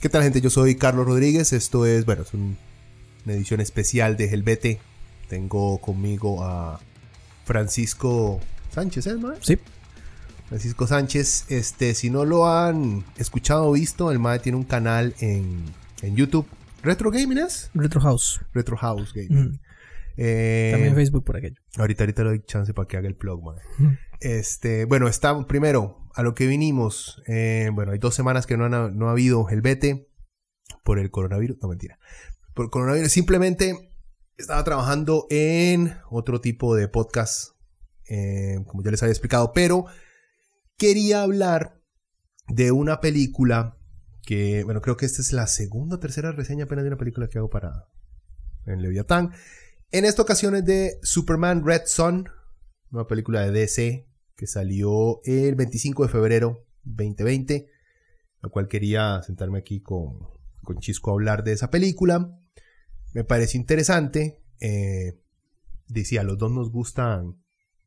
¿Qué tal gente? Yo soy Carlos Rodríguez, esto es, bueno, es una edición especial de Helvete. Tengo conmigo a Francisco Sánchez, ¿eh? no? Sí. Francisco Sánchez, este, si no lo han escuchado o visto, el MAE tiene un canal en, en YouTube. ¿Retro Gaming es? Retro House. Retro House Gaming. Mm. Eh, También Facebook por aquello. Ahorita, ahorita le doy chance para que haga el plug, man. Este, bueno, está primero a lo que vinimos. eh, bueno, hay dos semanas que no, no ha habido el vete por el coronavirus. No, mentira. Por el coronavirus. Simplemente estaba trabajando en otro tipo de podcast, eh, como ya les había explicado, pero quería hablar de una película que, bueno, creo que esta es la segunda o tercera reseña apenas de una película que hago para en Leviatán. En esta ocasión es de Superman Red Son, una película de DC que salió el 25 de febrero 2020, lo cual quería sentarme aquí con, con Chisco a hablar de esa película. Me parece interesante. Eh, decía, los dos nos gustan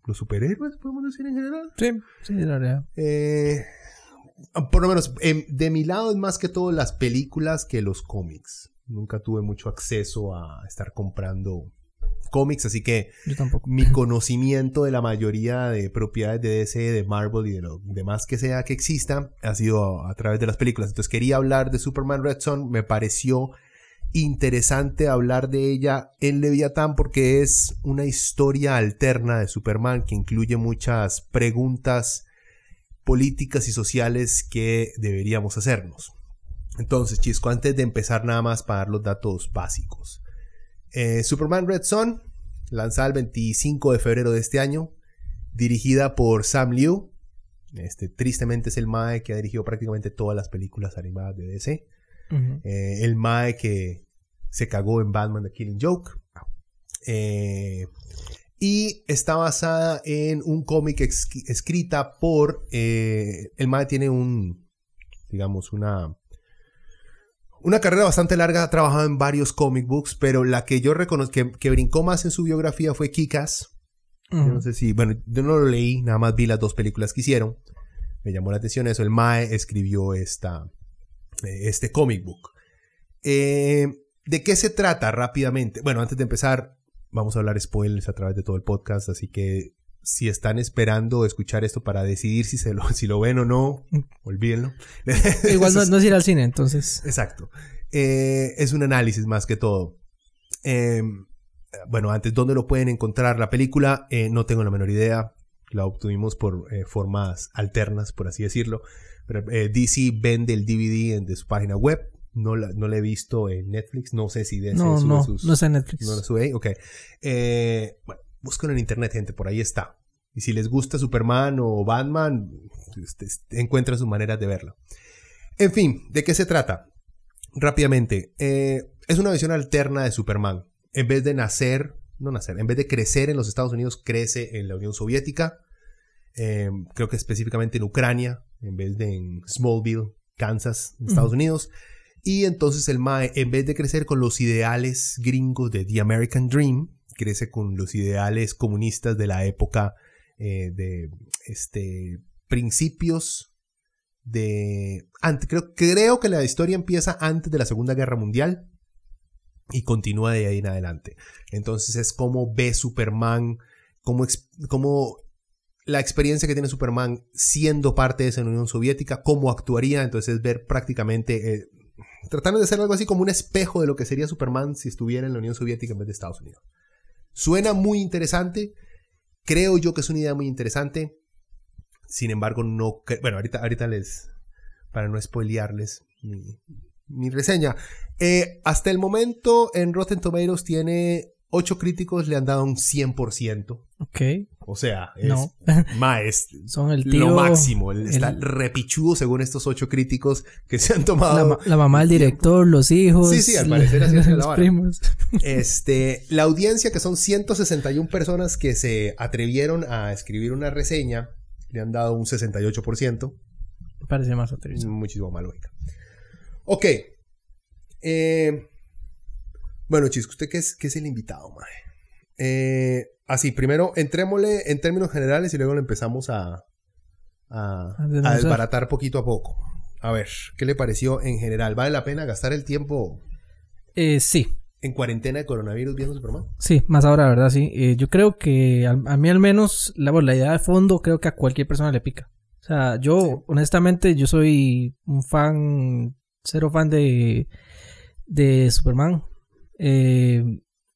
los superhéroes, podemos decir en general. Sí, sí, la verdad. Eh, por lo menos, em, de mi lado es más que todo las películas que los cómics. Nunca tuve mucho acceso a estar comprando cómics, así que Yo tampoco. mi conocimiento de la mayoría de propiedades de DC, de Marvel y de lo demás que sea que exista ha sido a, a través de las películas. Entonces quería hablar de Superman Red Son, me pareció interesante hablar de ella en Leviatán porque es una historia alterna de Superman que incluye muchas preguntas políticas y sociales que deberíamos hacernos. Entonces, Chisco, antes de empezar nada más para dar los datos básicos. Eh, Superman Red Son, lanzada el 25 de febrero de este año, dirigida por Sam Liu. Este, tristemente es el Mae que ha dirigido prácticamente todas las películas animadas de DC. Eh, el Mae que se cagó en Batman The Killing Joke. Eh, y está basada en un cómic escrita por... el Mae tiene un... digamos, una... Una carrera bastante larga, ha trabajado en varios comic books, pero la que yo reconozco que, que brincó más en su biografía fue Kikas. No sé si, bueno, yo no lo leí, nada más vi las dos películas que hicieron. Me llamó la atención eso. El Mae escribió esta, eh, este comic book. Eh, ¿De qué se trata rápidamente? Bueno, antes de empezar, vamos a hablar spoilers a través de todo el podcast, así que si están esperando escuchar esto para decidir si, se lo, si lo ven o no, olvídenlo. Igual no, no es ir al cine, entonces. Exacto. Eh, es un análisis más que todo. Eh, bueno, antes, ¿dónde lo pueden encontrar la película? Eh, no tengo la menor idea. La obtuvimos por eh, formas alternas, por así decirlo. Pero, DC vende el DVD en, de su página web. No la, no la he visto en Netflix. No sé si DC No, sube no, sus- no está en Netflix. no la sube ahí. Ok. Bueno, búsquenlo en internet, gente. Por ahí está. Y si les gusta Superman o Batman, este, este, encuentran sus maneras de verlo. En fin, ¿de qué se trata? Rápidamente. eh, es una visión alterna de Superman. En vez de nacer, no nacer, en vez de crecer en los Estados Unidos, crece en la Unión Soviética. Eh, creo que específicamente en Ucrania, en vez de en Smallville, Kansas, en Estados. Unidos. Y entonces el Mae, en vez de crecer con los ideales gringos de The American Dream, crece con los ideales comunistas de la época eh, de este, principios de... creo, creo que la historia empieza antes de la Segunda Guerra Mundial y continúa de ahí en adelante. Entonces es como ve Superman, como, como la experiencia que tiene Superman siendo parte de esa Unión Soviética, cómo actuaría, entonces es ver prácticamente, eh, tratando de hacer algo así como un espejo de lo que sería Superman si estuviera en la Unión Soviética en vez de Estados Unidos. Suena muy interesante, creo yo que es una idea muy interesante, sin embargo no, bueno, ahorita, ahorita les, para no spoilearles mi, mi reseña. Eh, hasta el momento en Rotten Tomatoes tiene 8 críticos, le han dado un 100%. Ok. O sea, es, No. ma, es Son el tío. lo máximo. Está repichudo según estos 8 críticos que se han tomado. La, ma- la mamá del director, los hijos. Sí, sí, al parecer así es la vara. primos. Este, la audiencia, que son 161 personas que se atrevieron a escribir una reseña, le han dado un 68%. Me parece más atrevido. Muchísimo más lógica. Ok. Eh, bueno, Chisco, ¿usted qué es, qué es el invitado, mae? Eh, así, primero entrémosle en términos generales y luego lo empezamos a, a, A a desbaratar poquito a poco. A ver, ¿qué le pareció en general? ¿Vale la pena gastar el tiempo Eh, sí, en cuarentena de coronavirus viendo Superman? sí, más ahora, ¿verdad? Sí. Eh, yo creo que al- a, mí al menos, la, bueno, la idea de fondo creo que a cualquier persona le pica. O sea, yo, honestamente, yo soy un fan, cero fan de, de Superman. Eh,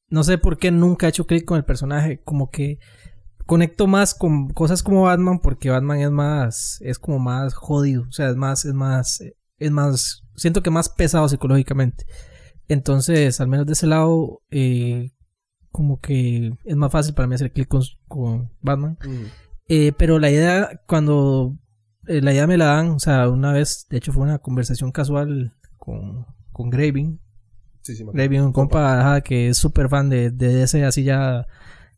no sé por qué nunca he hecho clic con el personaje, como que conecto más con cosas como Batman porque Batman es más, es como más jodido, o sea, es más, es más, es más, siento que más pesado psicológicamente. Entonces, al menos de ese lado, eh, como que es más fácil para mí hacer clic con, con Batman. Eh, pero la idea, cuando eh, la idea me la dan, o sea, una vez, de hecho fue una conversación casual con, con Graving. Sí, sí, me un compa ajá, que es súper fan de, de ese así ya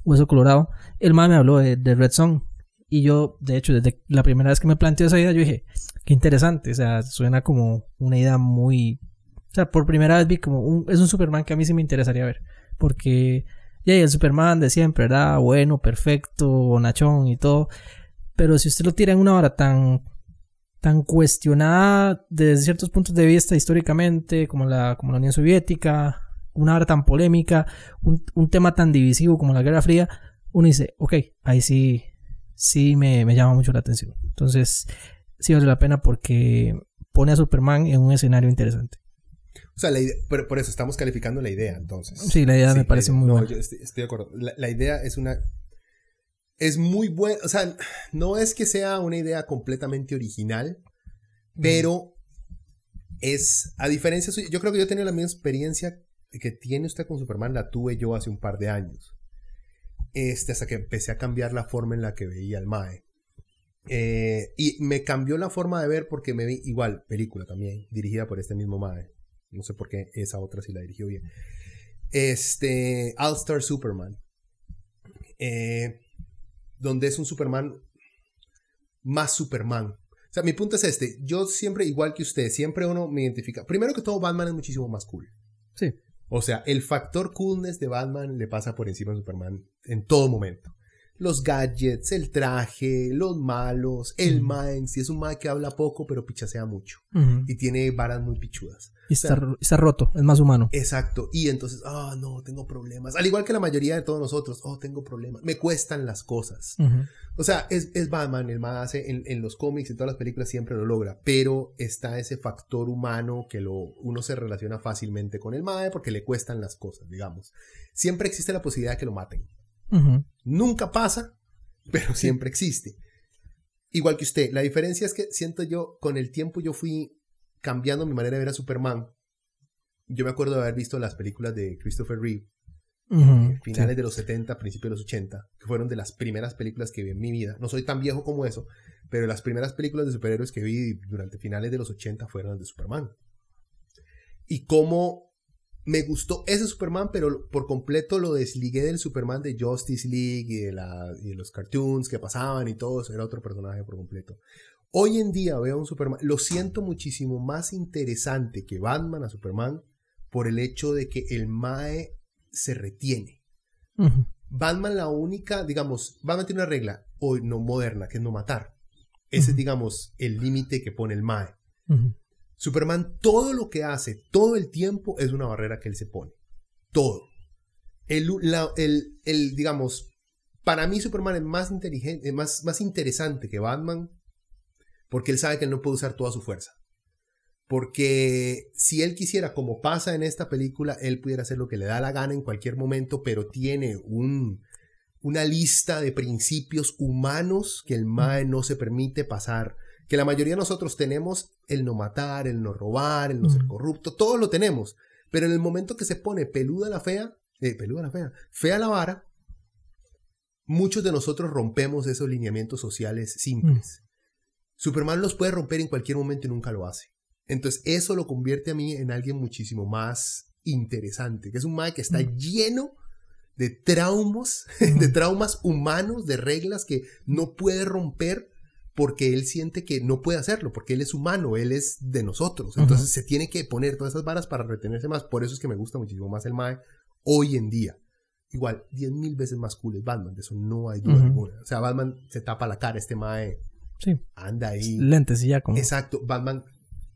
hueso colorado. El man me habló de, de Red Song. Y yo, de hecho, desde la primera vez que me planteó esa idea, yo dije, qué interesante. O sea, suena como una idea muy... O sea, por primera vez vi como un... Es un Superman que a mí sí me interesaría ver. Porque... Ya, el Superman de siempre, ¿verdad? Bueno, perfecto, bonachón y todo. Pero si usted lo tira en una hora tan... Tan cuestionada desde ciertos puntos de vista históricamente, como la, como la Unión Soviética, una hora tan polémica, un, un tema tan divisivo como la Guerra Fría, uno dice, ok, ahí sí, sí me, me llama mucho la atención. Entonces, sí vale la pena porque pone a Superman en un escenario interesante. O sea, la idea- por, por eso estamos calificando la idea, entonces. Sí, la idea me parece muy no, buena. yo estoy, estoy de acuerdo. La, la idea es una. Es muy buena. O sea, no es que sea una idea completamente original, pero es. A diferencia suya, yo creo que yo tenía la misma experiencia que tiene usted con Superman, la tuve yo hace un par de años. Este, hasta que empecé a cambiar la forma en la que veía al Mae. Eh, y me cambió la forma de ver porque me vi igual, película también, dirigida por este mismo Mae. No sé por qué esa otra sí la dirigió bien. Este, All Star Superman. Eh, donde es un Superman más Superman. O sea, mi punto es este. Yo siempre, igual que usted, siempre uno me identifica. Primero que todo, Batman es muchísimo más cool. Sí. O sea, el factor coolness de Batman le pasa por encima a Superman en todo momento. Los gadgets, el traje, los malos, el mind. Si es un mind que habla poco, pero pichasea mucho. Y tiene varas muy pichudas. Y está, está roto, es más humano. Exacto. Y entonces, ah, no, tengo problemas. Al igual que la mayoría de todos nosotros, oh, tengo problemas. Me cuestan las cosas. O sea, es, es Batman, el más hace en, en los cómics y todas las películas siempre lo logra, pero está ese factor humano que lo, uno se relaciona fácilmente con el Mae porque le cuestan las cosas, digamos. Siempre existe la posibilidad de que lo maten. Nunca pasa, pero siempre existe. Igual que usted, la diferencia es que siento yo, con el tiempo yo fui cambiando mi manera de ver a Superman. Yo me acuerdo de haber visto las películas de Christopher Reeve Ujú. finales Sí. de los 70, principios de los 80, que fueron de las primeras películas que vi en mi vida. No soy tan viejo como eso, pero las primeras películas de superhéroes que vi durante finales de los 80 fueron las de Superman. Y cómo me gustó ese Superman, pero por completo lo desligué del Superman de Justice League y de, la- y de los cartoons que pasaban y todo eso, era otro personaje por completo. Hoy en día veo a un Superman, lo siento muchísimo más interesante que Batman a Superman por el hecho de que el Mae se retiene. Batman la única, digamos, Batman tiene una regla hoy no moderna, que es no matar. Ese es, digamos, el límite que pone el Mae. Superman todo lo que hace, todo el tiempo, es una barrera que él se pone. Todo. El, la- el, el, digamos, para mí Superman es más inteligente, más, más interesante que Batman, porque él sabe que él no puede usar toda su fuerza. Porque si él quisiera, como pasa en esta película, él pudiera hacer lo que le da la gana en cualquier momento, pero tiene un, una lista de principios humanos que el MAE no se permite pasar, que la mayoría de nosotros tenemos el no matar, el no robar, el no ser corrupto, todo lo tenemos. Pero en el momento que se pone peluda la fea, eh, peluda la fea, fea la vara, muchos de nosotros rompemos esos lineamientos sociales simples. Superman los puede romper en cualquier momento y nunca lo hace. Entonces eso lo convierte a mí en alguien muchísimo más interesante, que es un mae que está lleno de traumas, de traumas humanos, de reglas que no puede romper porque él siente que no puede hacerlo, porque él es humano, él es de nosotros. Entonces se tiene que poner todas esas varas para retenerse más. Por eso es que me gusta muchísimo más el Mae hoy en día. Igual, diez mil veces más cool es Batman, de eso no hay duda alguna. O sea, Batman se tapa la cara, este Mae sí. anda ahí. Lentes y ya como. Exacto, Batman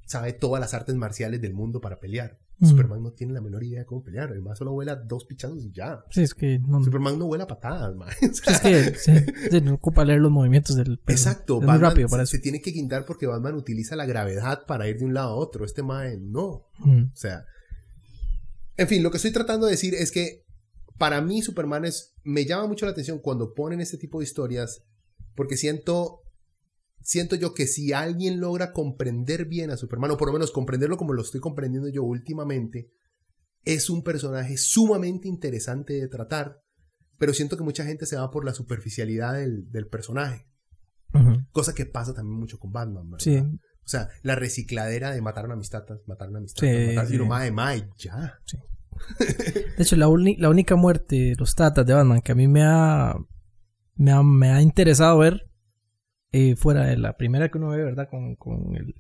sabe todas las artes marciales del mundo para pelear. Superman no tiene la menor idea de cómo pelear. Además, solo vuela dos pichazos y ya. Sí, es que no... Superman no vuela patadas, man. es que no ocupa leer los movimientos del. Exacto, es muy rápido para se, se, tiene que guindar porque Batman utiliza la gravedad para ir de un lado a otro. Este man no. O sea. En fin, lo que estoy tratando de decir es que para mí Superman es. Me llama mucho la atención cuando ponen este tipo de historias porque siento siento yo que si alguien logra comprender bien a Superman, o por lo menos comprenderlo como lo estoy comprendiendo yo últimamente, es un personaje sumamente interesante de tratar, pero siento que mucha gente se va por la superficialidad del, personaje. Cosa que pasa también mucho con Batman, ¿verdad? Sí. O sea, la recicladera de matar una amistad, matar una amistad, matar sí. más de más ya. Sí. De hecho, la, la única muerte de los tatas de Batman que a mí me ha, me ha, me ha interesado ver eh, fuera de la primera que uno ve, ¿verdad? Con, con el,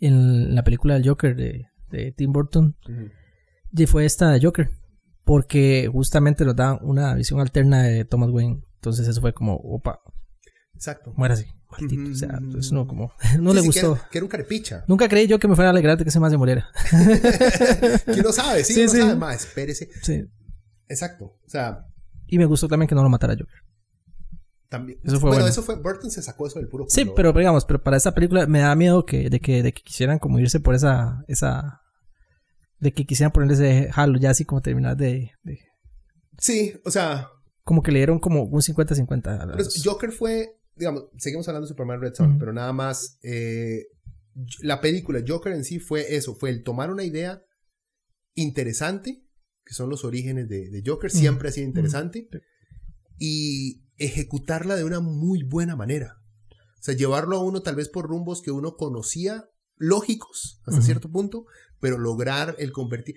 en la película del Joker de, de Tim Burton. Y fue esta de Joker. Porque justamente nos da una visión alterna de Thomas Wayne. Entonces eso fue como, opa. Exacto. Muera así. Maldito. O sea, pues no, como, no le gustó. que, era, un carepicha. Nunca creí yo que me fuera a alegrar de que ese más se muriera. ¿Quién no sabe? Sí, sí, sí. sabe más. Espérese. Sí. Exacto. O sea. Y me gustó también que no lo matara Joker. También. Eso fue bueno, eso fue, Burton se sacó eso del puro Sí, pero digamos, pero para esta película me da miedo que, de que, de que quisieran como irse por esa, esa, de que quisieran ponerle ese halo ya así como terminar de, Sí, o sea. Como que le dieron como un 50-50. Joker fue, digamos, seguimos hablando de Superman Red Son, pero nada más, eh, la película Joker en sí fue eso, fue el tomar una idea interesante, que son los orígenes de, Joker, siempre ha sido interesante, y ejecutarla de una muy buena manera. O sea, llevarlo a uno tal vez por rumbos que uno conocía lógicos hasta cierto punto, pero lograr el convertir.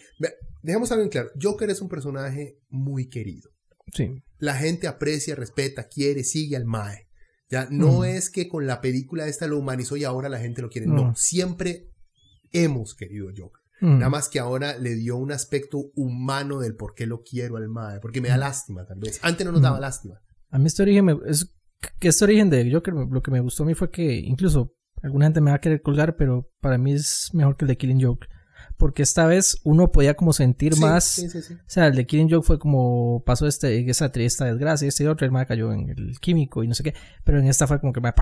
Dejemos algo en claro, Joker es un personaje muy querido. Sí. La gente aprecia, respeta, quiere, sigue al Mae. Ya no es que con la película esta lo humanizó y ahora la gente lo quiere. No, siempre hemos querido Joker. Nada más que ahora le dio un aspecto humano del por qué lo quiero al Mae, porque me da lástima tal vez. Antes no nos daba lástima. A mí este origen, es, que este origen de Joker, lo que me gustó a mí fue que incluso alguna gente me va a querer colgar, pero para mí es mejor que el de Killing Joke. Porque esta vez uno podía como sentir más. o sea, el de Killing Joke fue como pasó este, esa triste desgracia, este otro, el más cayó en el químico y no sé qué. Pero en esta fue como que me.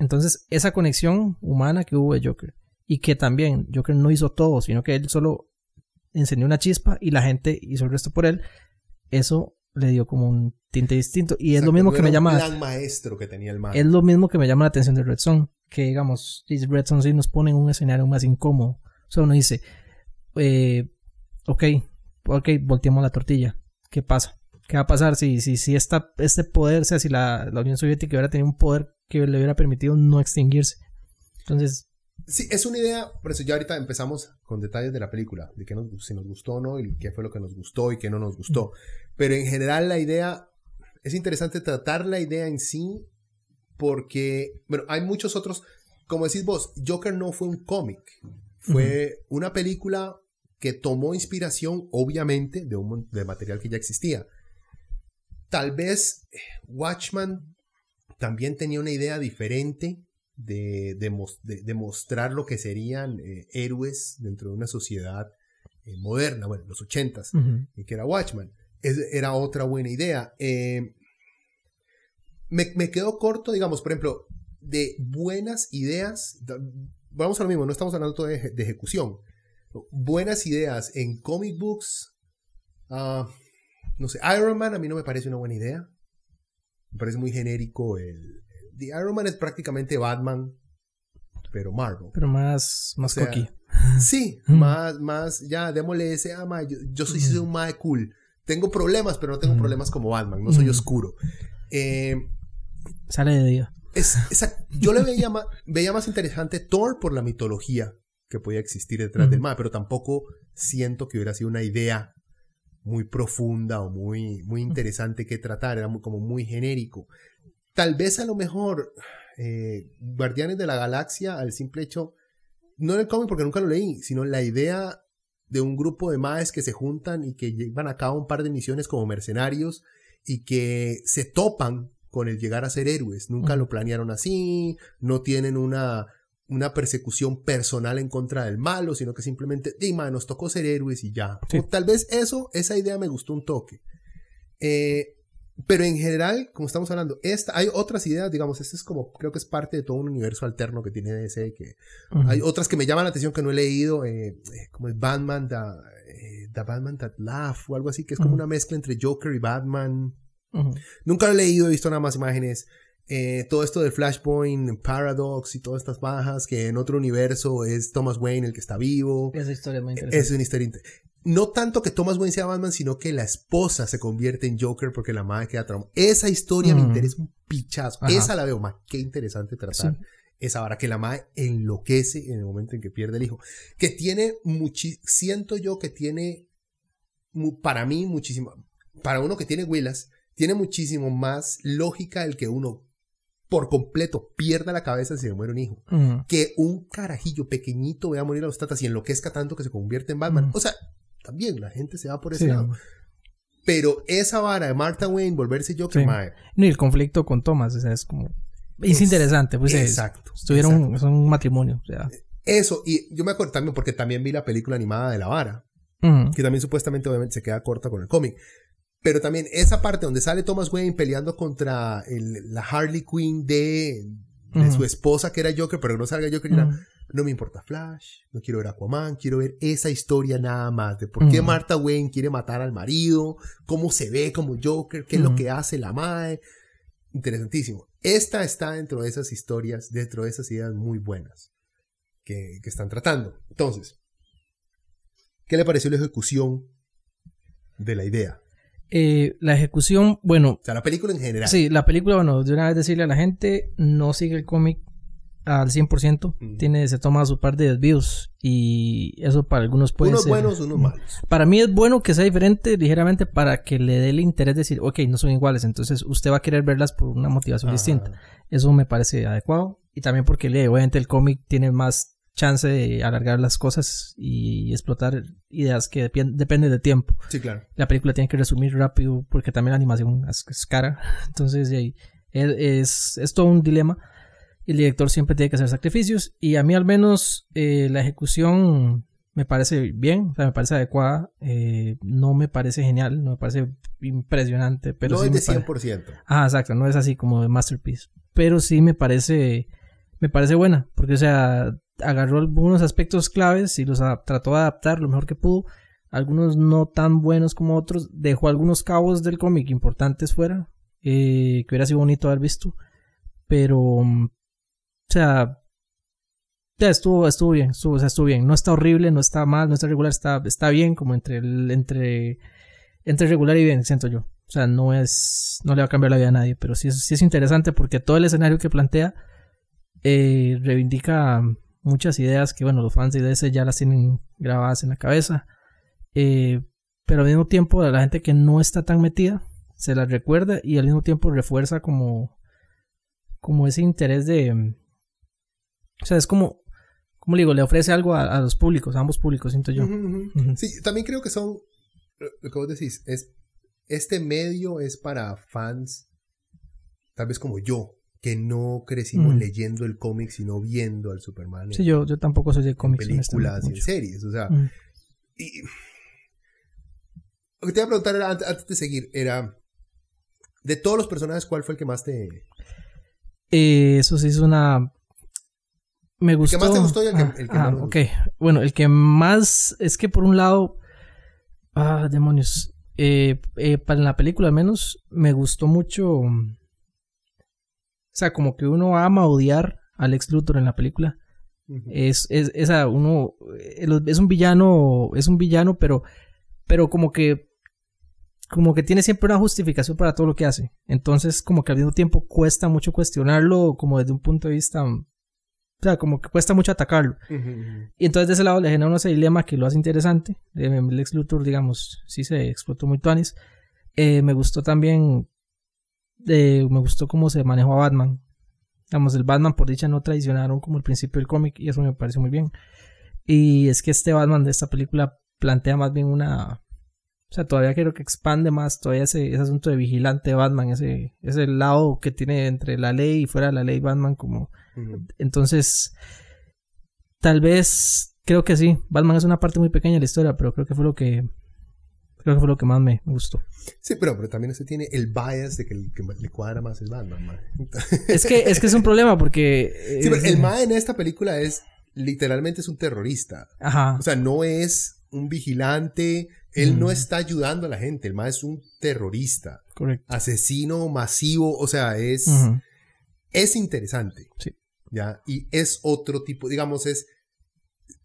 Entonces, esa conexión humana que hubo de Joker. Y que también Joker no hizo todo, sino que él solo encendió una chispa y la gente hizo el resto por él. Eso le dio como un tinte distinto. Y es lo mismo que me llama. maestro que tenía el Es lo mismo que me llama la atención de Red Zone. Que digamos, Red Zone sí nos pone en un escenario más incómodo. O sea, uno dice, eh, ok, ok, volteamos la tortilla. ¿Qué pasa? ¿Qué va a pasar si, si, si esta, este poder, o sea, si la, la Unión Soviética hubiera tenido un poder que le hubiera permitido no extinguirse? Entonces, Sí, es una idea, por eso ya ahorita empezamos con detalles de la película, de qué nos, si nos gustó o no, y qué fue lo que nos gustó y qué no nos gustó. Pero en general la idea, es interesante tratar la idea en sí, porque, bueno, hay muchos otros, como decís vos, Joker no fue un cómic, fue una película que tomó inspiración, obviamente, de, un, de material que ya existía. Tal vez Watchman también tenía una idea diferente de, de, mostrar lo que serían eh, héroes dentro de una sociedad eh, moderna, bueno, los ochentas, y que era Watchman. era otra buena idea. Eh, me, me quedo corto, digamos, por ejemplo, de buenas ideas. Vamos a lo mismo, no estamos hablando de, de ejecución. Buenas ideas en comic books. Ah, no sé, Iron Man a mí no me parece una buena idea. Me parece muy genérico el, The Iron Man es prácticamente Batman. pero Marvel. Pero más, más O sea, coqui. Sí, Mm. más, más, ya, démosle ese, ah, ma, yo, yo soy, soy un mae cool. Tengo problemas, pero no tengo Mm. problemas como Batman, no soy oscuro. Eh, Sale de día. es, esa- yo le veía más, veía más interesante Thor por la mitología que podía existir detrás del mae, pero tampoco siento que hubiera sido una idea muy profunda o muy, muy interesante que tratar, era muy- como muy genérico. Tal vez a lo mejor eh, Guardianes de la Galaxia, al simple hecho, no en el cómic porque nunca lo leí, sino la idea de un grupo de maes que se juntan y que llevan a cabo un par de misiones como mercenarios y que se topan con el llegar a ser héroes. Nunca lo planearon así, no tienen una, una persecución personal en contra del malo, sino que simplemente, Dima, nos tocó ser héroes y ya. Sí. Tal vez eso, esa idea me gustó un toque. Eh, pero en general, como estamos hablando, esta, hay otras ideas, digamos, este es como, creo que es parte de todo un universo alterno que tiene DC, que hay otras que me llaman la atención que no he leído, eh, eh, como es Batman, the, eh, The Batman That Laugh, o algo así, que es como una mezcla entre Joker y Batman. Nunca lo he leído, he visto nada más imágenes. Eh, todo esto del Flashpoint, Paradox y todas estas bajas, que en otro universo es Thomas Wayne el que está vivo. Esa historia es muy interesante. Es una historia. No tanto que Thomas Wayne sea Batman, sino que la esposa se convierte en Joker porque la madre queda traumada. Esa historia me interesa un pichazo. Ajá. Esa la veo más. Qué interesante tratar Sí. esa vara que la madre enloquece en el momento en que pierde el hijo. Que tiene muchi siento yo que tiene para mí muchísimo para uno que tiene Willas tiene muchísimo más lógica el que uno por completo pierda la cabeza si se muere un hijo que un carajillo pequeñito vea morir a los tatas y enloquezca tanto que se convierte en Batman. O sea, también la gente se va por ese Sí. lado. Pero esa vara de Martha Wayne volverse Joker, Sí. mae, No, y el conflicto con Thomas, sea, es como... Es, Es- interesante, pues es- exacto, Estuvieron, exacto. un matrimonio, o sea... Eso, y yo me acuerdo también porque también vi la película animada de la vara, ujú. que también supuestamente obviamente se queda corta con el cómic. Pero también esa parte donde sale Thomas Wayne peleando contra el- la Harley Quinn de, de Ujú. su esposa que era Joker, pero que no salga Joker, y era, Ujú. No me importa Flash, no quiero ver Aquaman, quiero ver esa historia nada más de por qué Ujú. Martha Wayne quiere matar al marido, cómo se ve como Joker, qué es lo Ujú. que hace la mae. Interesantísimo. Esta está dentro de esas historias, dentro de esas ideas muy buenas que, que están tratando. Entonces, ¿qué le pareció la ejecución de la idea? Eh, la ejecución, bueno, O sea, la película en general. sí, la película, bueno, de una vez decirle a la gente, no sigue el cómic al 100%, Ujú. tiene, se toma su par de desvíos y eso para algunos puede unos ser... buenos, unos malos. Para mí es bueno que sea diferente ligeramente para que le dé el interés de decir, ok, no son iguales, entonces usted va a querer verlas por una motivación Ajá. distinta. Eso me parece adecuado. Y también porque obviamente el cómic tiene más chance de alargar las cosas y explotar ideas que dependen de tiempo. Sí, claro. La película tiene que resumir rápido porque también la animación es, es cara. Entonces ahí, es, es, es todo un dilema. El director siempre tiene que hacer sacrificios y a mí al menos eh, la ejecución me parece bien, o sea, me parece adecuada. eh, no me parece genial, no me parece impresionante, pero no sí es de pare- 100%. Ah, exacto, no es así como de Masterpiece. Pero sí me parece, me parece buena, porque o sea, agarró algunos aspectos claves y los trató de adaptar lo mejor que pudo. Algunos no tan buenos como otros. Dejó algunos cabos del cómic importantes fuera, eh, que hubiera sido bonito haber visto. Pero, mm, o sea, ya estuvo, estuvo bien, estuvo, o sea, estuvo bien. No está horrible, no está mal, no está regular, está, está bien, como entre el, entre, entre regular y bien, siento yo. O sea, no es, no le va a cambiar la vida a nadie, pero sí es, sí es interesante porque todo el escenario que plantea eh, reivindica muchas ideas que, bueno, los fans de DC ya las tienen grabadas en la cabeza. Eh, pero al mismo tiempo, a la gente que no está tan metida, se las recuerda y al mismo tiempo refuerza como, como ese interés de, o sea, es como, como le digo, le ofrece algo a, a los públicos, a ambos públicos, siento yo. Sí, también creo que son, lo que vos decís, es, este medio es para fans, tal vez como yo, que no crecimos Mm. leyendo el cómic, sino viendo al Superman en, Sí, yo, yo tampoco soy de cómics. películas y series, o sea, Mm. y- lo que te iba a preguntar era, antes, antes de seguir, era, de todos los personajes, ¿cuál fue el que más te, Eh, eso sí es una. Me gustó. más te gustó y el que- Ah, el que ah, ok. Bueno, el que más. Es que por un lado. Ah, demonios. Eh, eh, para la película al menos me gustó mucho. O sea, como que uno ama odiar al ex Luthor en la película. Es, es, esa, uno, eh, es un villano, es un villano, pero, pero como que, como que tiene siempre una justificación para todo lo que hace. Entonces, como que al mismo tiempo cuesta mucho cuestionarlo, como desde un punto de vista, o sea, como que cuesta mucho atacarlo. Y entonces de ese lado le genera ese dilema que lo hace interesante. El ex Luthor, digamos, sí se explotó muy tuanis. Eh, me gustó también, eh, me gustó cómo se manejó a Batman. Digamos, el Batman por dicha no traicionaron como el principio del cómic y eso me parece muy bien. Y es que este Batman de esta película plantea más bien una... O sea, todavía quiero que expande más todavía ese, ese asunto de vigilante Batman, ese, ese lado que tiene entre la ley y fuera de la ley Batman como... Entonces, tal vez, creo que sí, Batman es una parte muy pequeña de la historia, pero creo que fue lo que Creo que fue lo que más me, gustó. Sí, pero, pero también se tiene el bias de que, el, que le cuadra más es Batman, Es que, es que es un problema porque... Sí, pero el Mae en esta película es, literalmente es un terrorista. Ajá. O sea, no es un vigilante, él no está ayudando a la gente, el Mae es un terrorista. Correcto. Asesino masivo, o sea, es... Es interesante. Sí. ¿Ya? Y es otro tipo, digamos, es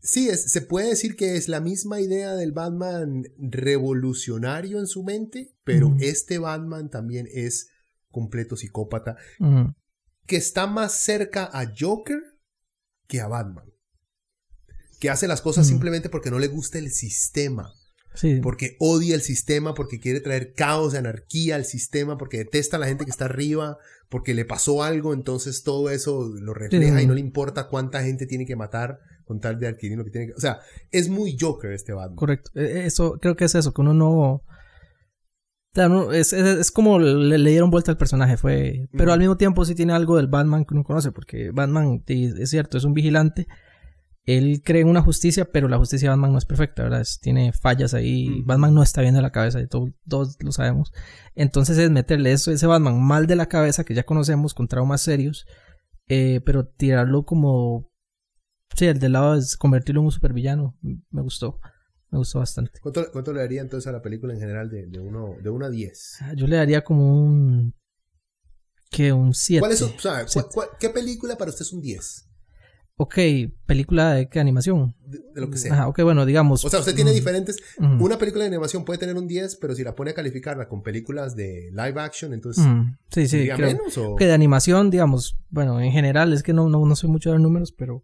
Sí, se puede decir que es la misma idea del Batman revolucionario en su mente, pero este Batman también es completo psicópata, que está más cerca a Joker que a Batman, que hace las cosas simplemente porque no le gusta el sistema. Porque odia el sistema, porque quiere traer caos, anarquía al sistema, porque detesta a la gente que está arriba, porque le pasó algo, entonces todo eso lo refleja y no le importa cuánta gente tiene que matar con tal de adquirir lo que tiene que... O sea, es muy Joker este Batman. Correcto. E, e, eso, creo que es eso, que uno no... Es, es, como le, le, dieron vuelta al personaje, fue... Pero al mismo tiempo sí tiene algo del Batman que uno conoce, porque Batman, es cierto, es un vigilante. Él cree en una justicia, pero la justicia de Batman no es perfecta, ¿verdad? tiene fallas ahí. Batman no está bien de la cabeza, y todos lo sabemos. Entonces es meterle eso, ese Batman mal de la cabeza que ya conocemos, con traumas serios, eh, pero tirarlo como Sí, el del lado es convertirlo en un supervillano. Me gustó. Me gustó bastante. ¿Cuánto, le daría entonces a la película en general de, de 1 de a 10? Ah, yo le daría como un. ¿Qué? Un 7. ¿Cuál es, o sea, ¿Qué película para usted es un 10? Ok, película de qué animación. De, lo que sea. Ajá, ok, bueno, digamos. O sea, usted tiene diferentes. Una película de animación puede tener un 10, pero si la pone a calificarla con películas de live action, entonces. Sí, sí. Creo, menos, o... Que de animación, digamos, bueno, en general, es que no, no, no soy mucho de números, pero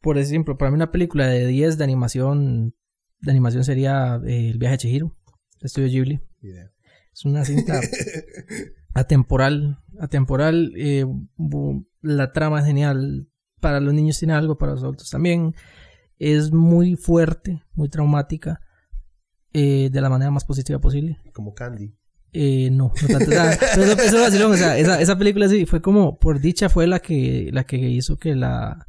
por ejemplo, para mí una película de 10 de animación de animación sería eh, El viaje de Chihiro, de Estudio Ghibli. Es una cinta atemporal, atemporal, eh, la trama es genial, para los niños tiene algo, para los adultos también. Es muy fuerte, muy traumática, eh, de la manera más positiva posible. Como Candy. no, no tanto. esa, esa película sí fue como, por dicha, fue la que, la que hizo que la,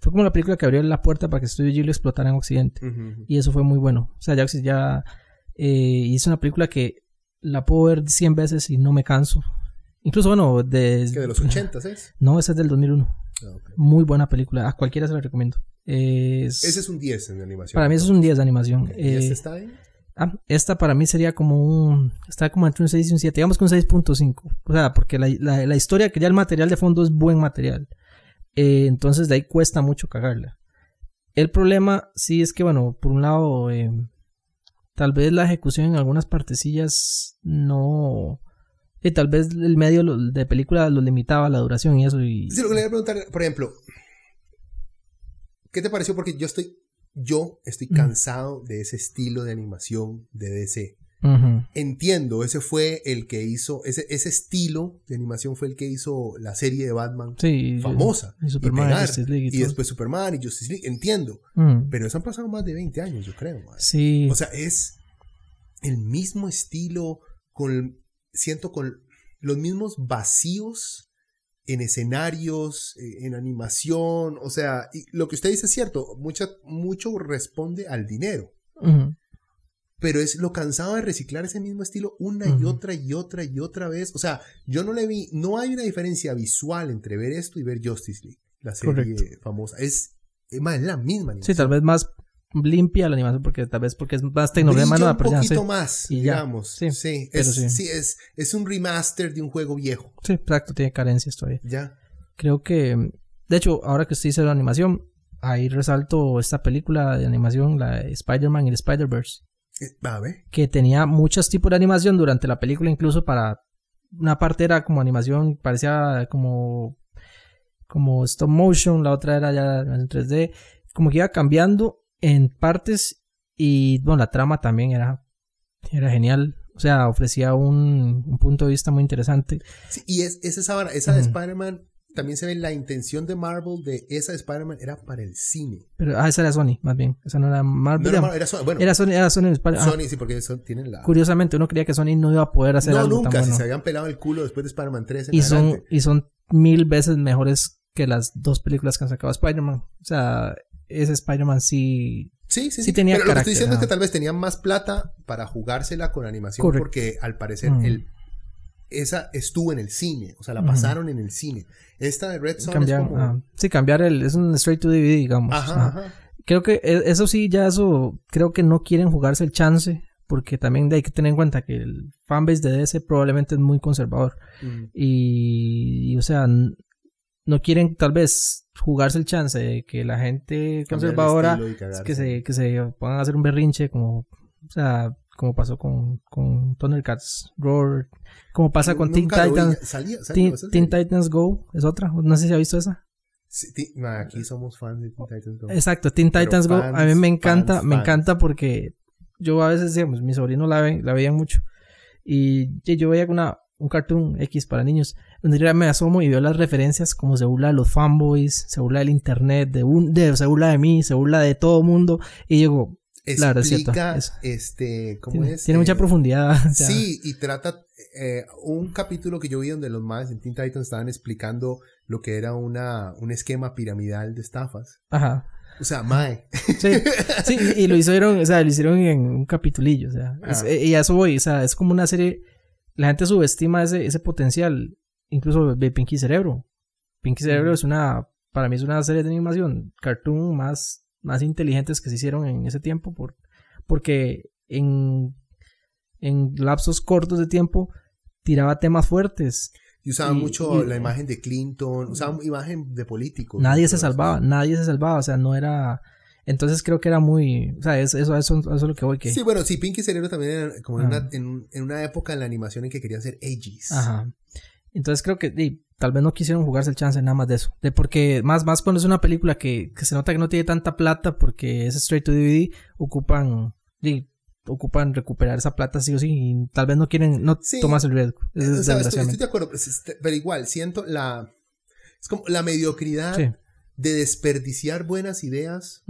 fue como la película que abrió la puerta para que Studio Ghibli explotara en Occidente. Y eso fue muy bueno. O sea, ya, ya eh, hizo una película que la puedo ver 100 veces y no me canso. Incluso, bueno, de... ¿Es de los 80 es? No, esa es del 2001. Ah, muy buena película. A cualquiera se la recomiendo. Ese es un 10 en animación. Para mí eso es un 10 de animación. ¿Y este está ahí? Ah, esta para mí sería como un. Está como entre un 6 y un 7. Digamos que un 6.5. O sea, porque la, la, la, historia, que ya el material de fondo es buen material. Eh, entonces de ahí cuesta mucho cagarla. El problema sí es que, bueno, por un lado, eh, tal vez la ejecución en algunas partecillas no... Y tal vez el medio de película lo limitaba la duración y eso. Y... Sí, lo que le voy a preguntar, por ejemplo, ¿qué te pareció? Porque yo estoy, yo estoy cansado de ese estilo de animación de DC. Entiendo, ese fue el que hizo, ese, ese estilo de animación fue el que hizo la serie de Batman famosa. Y, Superman, y, después Superman y Justice League, entiendo. Pero eso han pasado más de 20 años, yo creo. Sí. O sea, es el mismo estilo, con, siento con los mismos vacíos en escenarios, eh, en animación, o sea, y lo que usted dice es cierto, mucha, mucho responde al dinero pero es lo cansado de reciclar ese mismo estilo una y otra y otra y otra vez. O sea, yo no le vi, no hay una diferencia visual entre ver esto y ver Justice League, la serie famosa. Es, es, la misma animación. Sí, tal vez más limpia la animación porque tal vez porque es más tecnología más un poquito más digamos. Sí, sí, es, sí. es, es un remaster de un juego viejo. Sí exacto tiene carencias todavía. Ya. Creo que de hecho ahora que usted dice la animación ahí resalto esta película de animación, la de Spider-Man y el Spider-Verse, Eh, A ver. que tenía muchos tipos de animación durante la película, incluso para una parte era como animación, parecía como, como stop motion, la otra era ya en 3D, como que iba cambiando en partes y bueno, la trama también era, era genial. O sea, ofrecía un, un punto de vista muy interesante. Sí, y es, es esa esa de Ujú. Spider-Man, también se ve la intención de Marvel de esa de Spider-Man era para el cine. Pero, ah, esa era Sony, más bien. Esa no era Marvel. No era Marvel, era Sony. Bueno, Era Sony, era Sony. Ah, Sony sí, porque son, tienen la... Curiosamente, uno creía que Sony no iba a poder hacer No, algo nunca, tan si bueno. se habían pelado el culo después de Spider-Man 3 en y son, y son mil veces mejores que las dos películas que han sacado Spider-Man. O sea, ese Spider-Man sí. Sí, sí, sí sí. tenía Pero lo que estoy diciendo es que tal vez tenían más plata para jugársela con animación porque al parecer Mm. el, esa estuvo en el cine, o sea, la pasaron en el cine. Esta de Red Son Cambiar, es como... ah, sí, cambiar el. Es un straight to DVD, digamos. Ajá, Ajá. Creo que e- eso sí, ya eso. Creo que no quieren jugarse el chance. Porque también hay que tener en cuenta que el fanbase de DC probablemente es muy conservador. Mm. y, y, o sea, no quieren tal vez jugarse el chance de que la gente conservadora que se, que se pongan a hacer un berrinche como, o sea, como pasó con, con Thundercats Roar, como pasa con Teen. Titans, Salía, salía Teen. Titans Go es otra, no sé si ha visto esa. Sí, ti- ma, aquí somos fans de Teen Titans Go. Exacto, Teen Pero Titans Go, a mí me encanta, fans, me fans. encanta porque yo a veces, digamos, mis sobrinos la, ven, la veían mucho y y yo veía una, un cartoon X para niños, donde yo me asomo y veo las referencias como se burla de los fanboys, se burla del internet, de un, de, se burla de mí, se burla de todo mundo y digo, claro, es cierto, eso. este, ¿cómo tiene, es? tiene mucha Eh, profundidad. o sea, Sí, y trata eh, un capítulo que yo vi donde los más en Teen Titans estaban explicando lo que era una, un esquema piramidal de estafas. Ajá. O sea, mae. Sí, sí, y lo hicieron, o sea, lo hicieron en un capitulillo, o sea, es- Ah. y a eso voy, o sea, es como una serie, la gente subestima ese, ese potencial, incluso de Pinky Cerebro. Pinky Cerebro es una, para mí es una serie de animación, cartoon más, más inteligentes que se hicieron en ese tiempo, por, porque en, en lapsos cortos de tiempo tiraba temas fuertes. Y usaban Y- mucho y- la imagen de Clinton, usaban imagen de políticos. Nadie se salvaba, nadie se salvaba, o sea, no era... Entonces creo que era muy... O sea, es- eso, eso, eso es lo que voy, que... Sí, bueno, sí, Pinky Cerebro también era como en, una, en, en una época en la animación en que querían ser ages. Ajá. Entonces creo que tal vez no quisieron jugarse el chance nada más de eso. De porque más, más cuando es una película que, que se nota que no tiene tanta plata porque es straight to DVD, ocupan, ocupan recuperar esa plata sí o sí y tal vez no quieren, no Sí. tomas el riesgo. Eh, o sea, estoy, de acuerdo, pues, este, pero igual, siento la... Es como la mediocridad Sí. de desperdiciar buenas ideas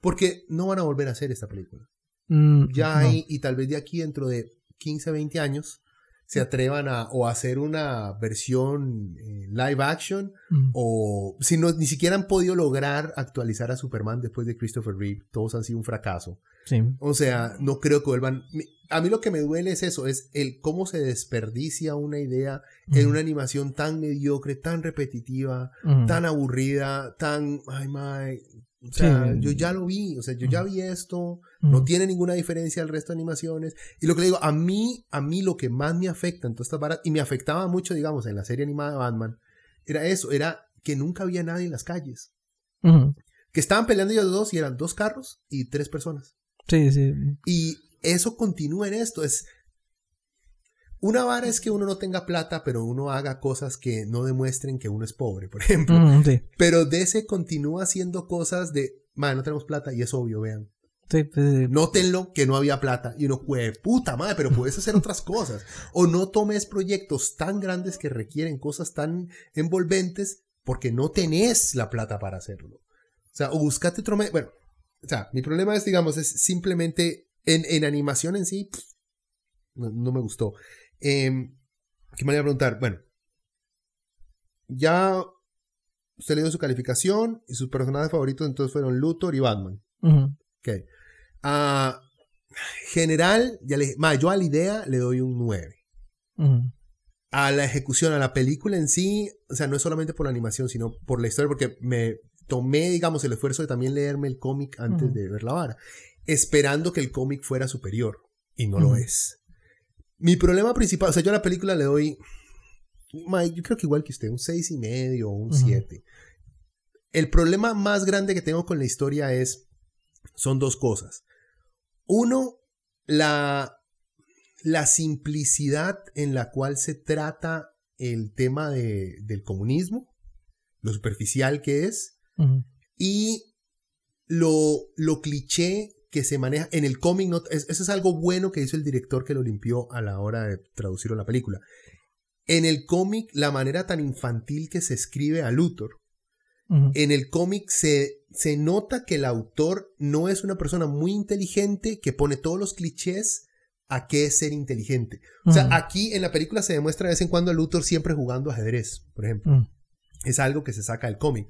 porque no van a volver a hacer esta película. Mm, Ya no. hay, y tal vez de aquí dentro de 15, 20 años, se atrevan a o a hacer una versión eh, live action Mm. o si no, ni siquiera han podido lograr actualizar a Superman después de Christopher Reeve, todos han sido un fracaso. Sí. O sea, no creo que vuelvan. A mí lo que me duele es eso, es el cómo se desperdicia una idea en una animación tan mediocre, tan repetitiva, tan aburrida, tan, ay, my, o sea, Sí. yo ya lo vi, o sea, yo ya vi esto, no tiene ninguna diferencia al resto de animaciones. Y lo que le digo, a mí, a mí lo que más me afecta en todas estas varas, y me afectaba mucho, digamos, en la serie animada de Batman, era eso, era que nunca había nadie en las calles. Que estaban peleando ellos dos y eran dos carros y tres personas. Sí, sí. Y eso continúa en esto. Es una vara es que uno no tenga plata, pero uno haga cosas que no demuestren que uno es pobre, por ejemplo. Sí. Pero DC continúa haciendo cosas de, man, no tenemos plata y es obvio, vean. Sí, sí, sí. Nótenlo que no había plata. Y uno, "Jue puta madre, pero puedes hacer otras cosas. O no tomes proyectos tan grandes que requieren cosas tan envolventes porque no tenés la plata para hacerlo. O sea, o buscate otro medio. Bueno, o sea, mi problema es, digamos, es simplemente en, en animación en sí, pff, no, no me gustó. Em, ¿Qué me iba a preguntar? Bueno, ya usted le dio su calificación y sus personajes favoritos entonces fueron Luthor y Batman. Ujú. Ok. Ah, general, ya le dije, ma, yo a la idea le doy un 9. Ujú. A la ejecución, a la película en sí, o sea, no es solamente por la animación, sino por la historia, porque me tomé, digamos, el esfuerzo de también leerme el cómic antes de ver la vara, esperando que el cómic fuera superior, y no lo es. Mi problema principal, o sea, yo a la película le doy, ma, yo creo que igual que usted, un seis y medio o un Ujú. 7. el problema más grande que tengo con la historia es, son dos cosas. Uno, la, la simplicidad en la cual se trata el tema de, del comunismo, lo superficial que es, y lo, lo cliché que se maneja en el cómic. No, eso es algo bueno que hizo el director que lo limpió a la hora de traducirlo a la película. En el cómic, la manera tan infantil que se escribe a Luthor, en el cómic se, se nota que el autor no es una persona muy inteligente que pone todos los clichés a qué es ser inteligente. O sea, aquí en la película se demuestra de vez en cuando a Luthor siempre jugando ajedrez, por ejemplo. Es algo que se saca del cómic.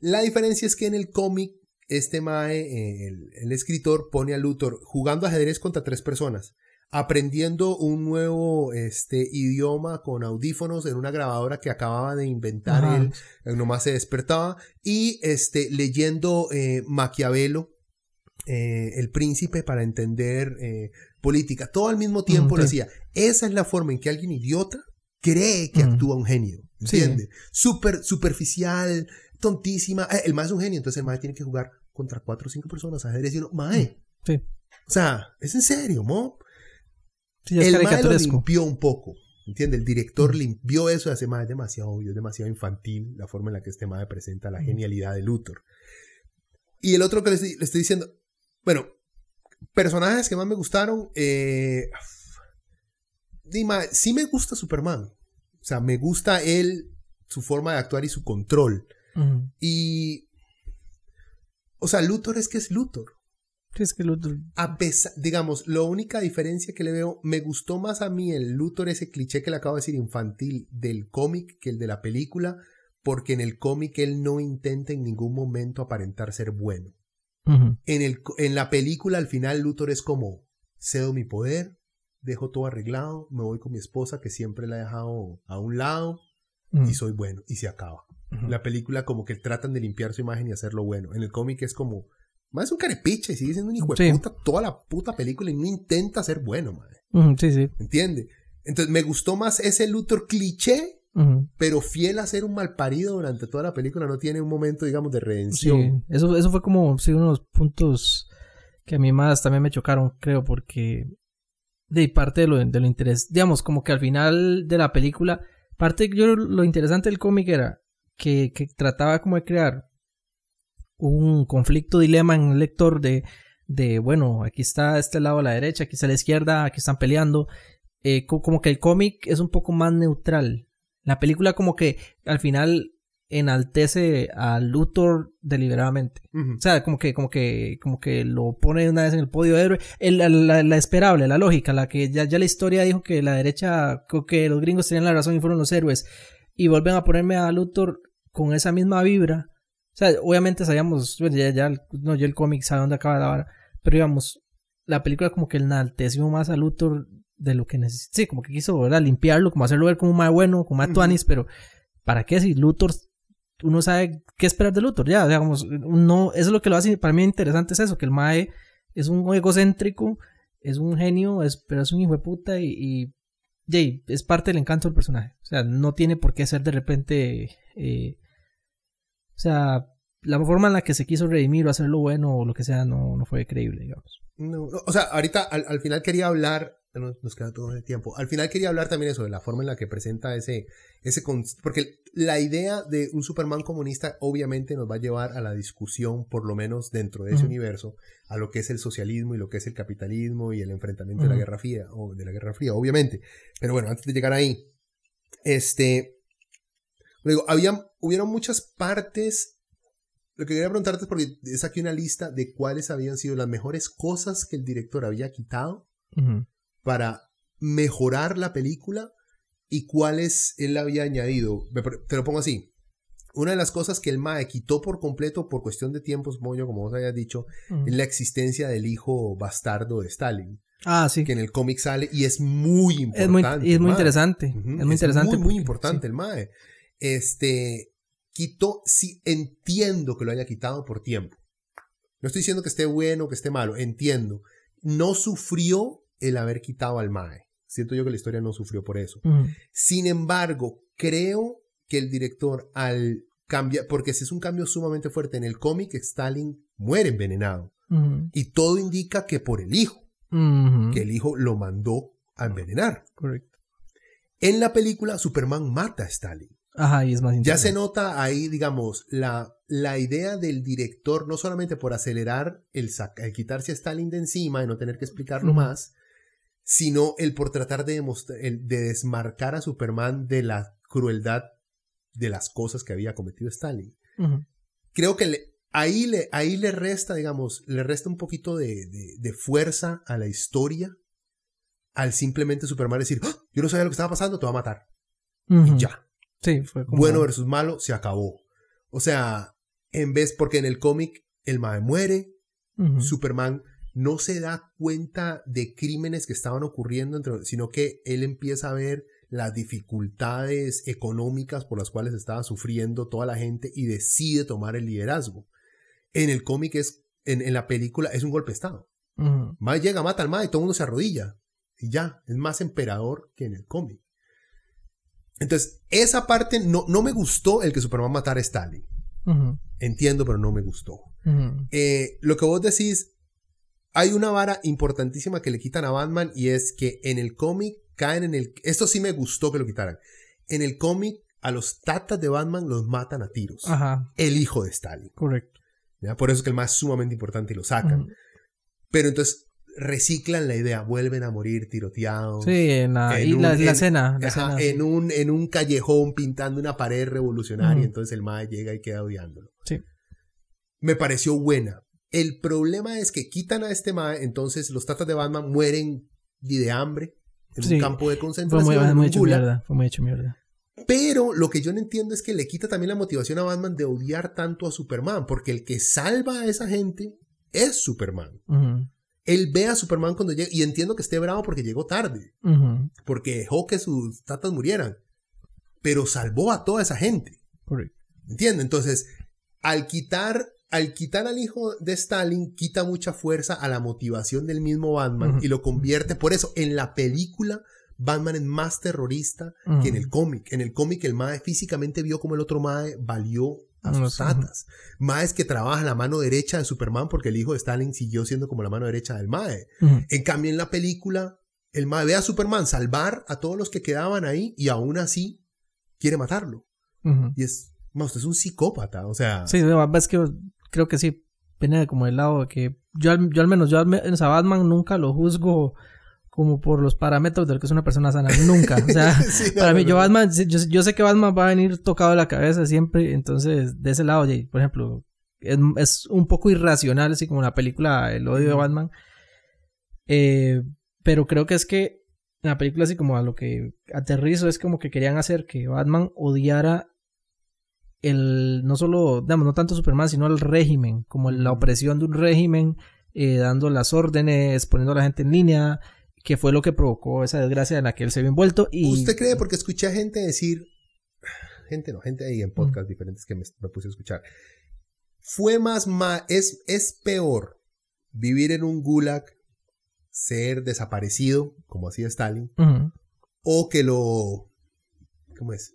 La diferencia es que en el cómic, este Mae, eh, el, el, escritor, pone a Luthor jugando ajedrez contra tres personas aprendiendo un nuevo este, idioma con audífonos en una grabadora que acababa de inventar él, eh, nomás se despertaba, y este, leyendo eh, Maquiavelo, eh, El Príncipe, para entender política. Todo al mismo tiempo lo hacía. Esa es la forma en que alguien idiota cree que actúa un genio. ¿Entiende? Súper superficial, tontísima. el más es un genio, entonces el mae tiene que jugar contra cuatro o cinco personas ajedrez y uno, mae. Sí. O sea, es en serio, mo. Sí, el mae lo limpió un poco. ¿Entiendes? El director limpió eso y hace más demasiado obvio, es demasiado infantil la forma en la que este mae presenta la genialidad de Luthor. Y el otro que le estoy, le estoy diciendo, bueno, personajes que más me gustaron, eh, Dima, sí me gusta Superman. O sea, me gusta él, su forma de actuar y su control. Y. O sea, Luthor es que es Luthor. Es que Luthor. A pesar, digamos, la única diferencia que le veo, me gustó más a mí el Luthor, ese cliché que le acabo de decir infantil del cómic que el de la película, porque en el cómic él no intenta en ningún momento aparentar ser bueno. en, el, en la película, al final, Luthor es como: cedo mi poder, dejo todo arreglado, me voy con mi esposa que siempre la he dejado a un lado y soy bueno, y se acaba. La película, como que tratan de limpiar su imagen y hacerlo bueno. En el cómic es como más es un carepicha y sigue siendo un hijo de puta toda la puta película y no intenta ser bueno, madre. sí, sí. ¿Entiende? Entonces me gustó más ese Luthor cliché, pero fiel a ser un malparido durante toda la película. No tiene un momento, digamos, de redención. Sí, eso, eso fue como sí, unos puntos que a mí más también me chocaron, creo, porque de parte de lo, de lo interés, digamos, como que al final de la película, parte yo lo interesante del cómic era que, que trataba como de crear un conflicto, dilema en el lector de, de, bueno, aquí está este lado a la derecha, aquí está a la izquierda, aquí están peleando. Eh, como que el cómic es un poco más neutral. La película como que al final enaltece a Luthor deliberadamente. O sea, como que, como que, como que lo pone una vez en el podio de héroe. la, esperable, la lógica, la que ya, ya la historia dijo que la derecha, que los gringos tenían la razón y fueron los héroes. Y vuelven a ponerme a Luthor con esa misma vibra o sea, obviamente sabíamos, ya, ya, no, yo el cómic sabe dónde acaba la vara, pero digamos, la película como que enalteció más a Luthor de lo que necesita. Sí, como que quiso, ¿verdad? Limpiarlo, como hacerlo ver como más bueno, como más tuanis, pero ¿para qué si Luthor, uno sabe qué esperar de Luthor? Ya, digamos, no, eso es lo que lo hace, para mí interesante es eso, que el Mae es un egocéntrico, es un genio, es, pero es un hijo de puta y, y, es parte del encanto del personaje. O sea, no tiene por qué ser de repente... Eh, o sea, la forma en la que se quiso redimir o hacerlo bueno o lo que sea no, no fue creíble, digamos. No, o sea, ahorita al, final quería hablar, nos, queda todo el tiempo, al final quería hablar también eso, de la forma en la que presenta ese, ese, porque la idea de un Superman comunista obviamente nos va a llevar a la discusión, por lo menos dentro de ese universo, a lo que es el socialismo y lo que es el capitalismo y el enfrentamiento de la Guerra Fría, o de la Guerra Fría, obviamente. Pero bueno, antes de llegar ahí, este, Digo, había, hubieron muchas partes. Lo que quería preguntarte es porque es aquí una lista de cuáles habían sido las mejores cosas que el director había quitado para mejorar la película y cuáles él había añadido. Te lo pongo así. Una de las cosas que el MAE quitó por completo por cuestión de tiempos, moño, como vos habías dicho, es la existencia del hijo bastardo de Stalin. Ah, sí. Que en el cómic sale y es muy importante. Es muy, es muy interesante. Es muy interesante. Muy, muy importante el MAE este, quitó, sí, entiendo que lo haya quitado por tiempo. No estoy diciendo que esté bueno o que esté malo, entiendo. No sufrió el haber quitado al Mae. Siento yo que la historia no sufrió por eso. Sin embargo, creo que el director, al cambia, porque ese es un cambio sumamente fuerte. En el cómic, Stalin muere envenenado. Y todo indica que por el hijo, que el hijo lo mandó a envenenar. Correcto. En la película, Superman mata a Stalin. Ajá, y es más Ya se nota ahí, digamos, la, la idea del director, no solamente por acelerar el, el quitarse a Stalin de encima y no tener que explicarlo más, sino el por tratar de, el de desmarcar a Superman de la crueldad de las cosas que había cometido Stalin. Creo que le- ahí, le, ahí le resta, digamos, le resta un poquito de, de- de fuerza a la historia al simplemente Superman decir, "¡Ah! yo no sabía lo que estaba pasando, te va a matar. Y ya. Sí, fue como... Bueno versus malo, se acabó. O sea, en vez, porque en el cómic el mae muere. Superman no se da cuenta de crímenes que estaban ocurriendo, entre- sino que él empieza a ver las dificultades económicas por las cuales estaba sufriendo toda la gente y decide tomar el liderazgo. En el cómic es, en, en la película es un golpe de estado. Mae llega, mata al Mae y todo el mundo se arrodilla. Y ya, es más emperador que en el cómic. Entonces, esa parte no, no me gustó el que Superman matara a Stalin. Entiendo, pero no me gustó. Eh, lo que vos decís, hay una vara importantísima que le quitan a Batman y es que en el cómic caen en el... Esto sí me gustó que lo quitaran. En el cómic, a los tatas de Batman los matan a tiros. Ajá, El hijo de Stalin. correcto. ¿ya? Por eso es que el más es sumamente importante y lo sacan. Pero entonces reciclan la idea, vuelven a morir tiroteados. Sí, en la, En y la, un- la en- escena. La Ajá, escena, en, un, en un callejón pintando una pared revolucionaria, entonces el mae llega y queda odiándolo. Sí. Me pareció buena. El problema es que quitan a este mae, entonces los tatas de Batman mueren de hambre en Sí. un campo de Fue concentración. muy, en muy hecho mierda. Fue muy hecho mierda. Pero lo que yo no entiendo es que le quita también la motivación a Batman de odiar tanto a Superman, porque el que salva a esa gente es Superman. Él ve a Superman cuando llega, y entiendo que esté bravo porque llegó tarde, porque dejó que sus tatas murieran, pero salvó a toda esa gente. Correcto. ¿Entiendes? Entonces, al quitar, al quitar al hijo de Stalin, quita mucha fuerza a la motivación del mismo Batman y lo convierte, por eso, en la película, Batman es más terrorista que en el cómic. En el cómic, el Mae físicamente vio como el otro Mae valió a sus tatas. Maes que trabaja la mano derecha de Superman porque el hijo de Stalin siguió siendo como la mano derecha del Mae. En cambio, en la película, el Mae ve a Superman salvar a todos los que quedaban ahí y aún así quiere matarlo. Y es, ma, usted es un psicópata, o sea. Sí, es que creo que sí. Viene como del lado de que yo, al- yo al menos, yo al me- o sea, Batman nunca lo juzgo como por los parámetros de lo que es una persona sana. Nunca. O sea, Sí, para mí, yo. Batman, yo, yo sé que Batman va a venir tocado de la cabeza siempre. Entonces, de ese lado, por ejemplo, es, es un poco irracional, así como la película El odio de. Batman. Eh, pero creo que es que en la película, así como a lo que aterrizo, es como que querían hacer que Batman odiara el, no solo, digamos, no tanto Superman, sino el régimen, como la opresión de un régimen, eh, dando las órdenes, poniendo a la gente en línea, que fue lo que provocó esa desgracia en la que él se vio envuelto. Y, ¿Usted cree? Porque escuché a gente decir, gente no, gente ahí en podcast diferentes que me, me puse a escuchar. Fue más, ma es, es peor vivir en un gulag, ser desaparecido, como hacía Stalin, o que lo, ¿cómo es?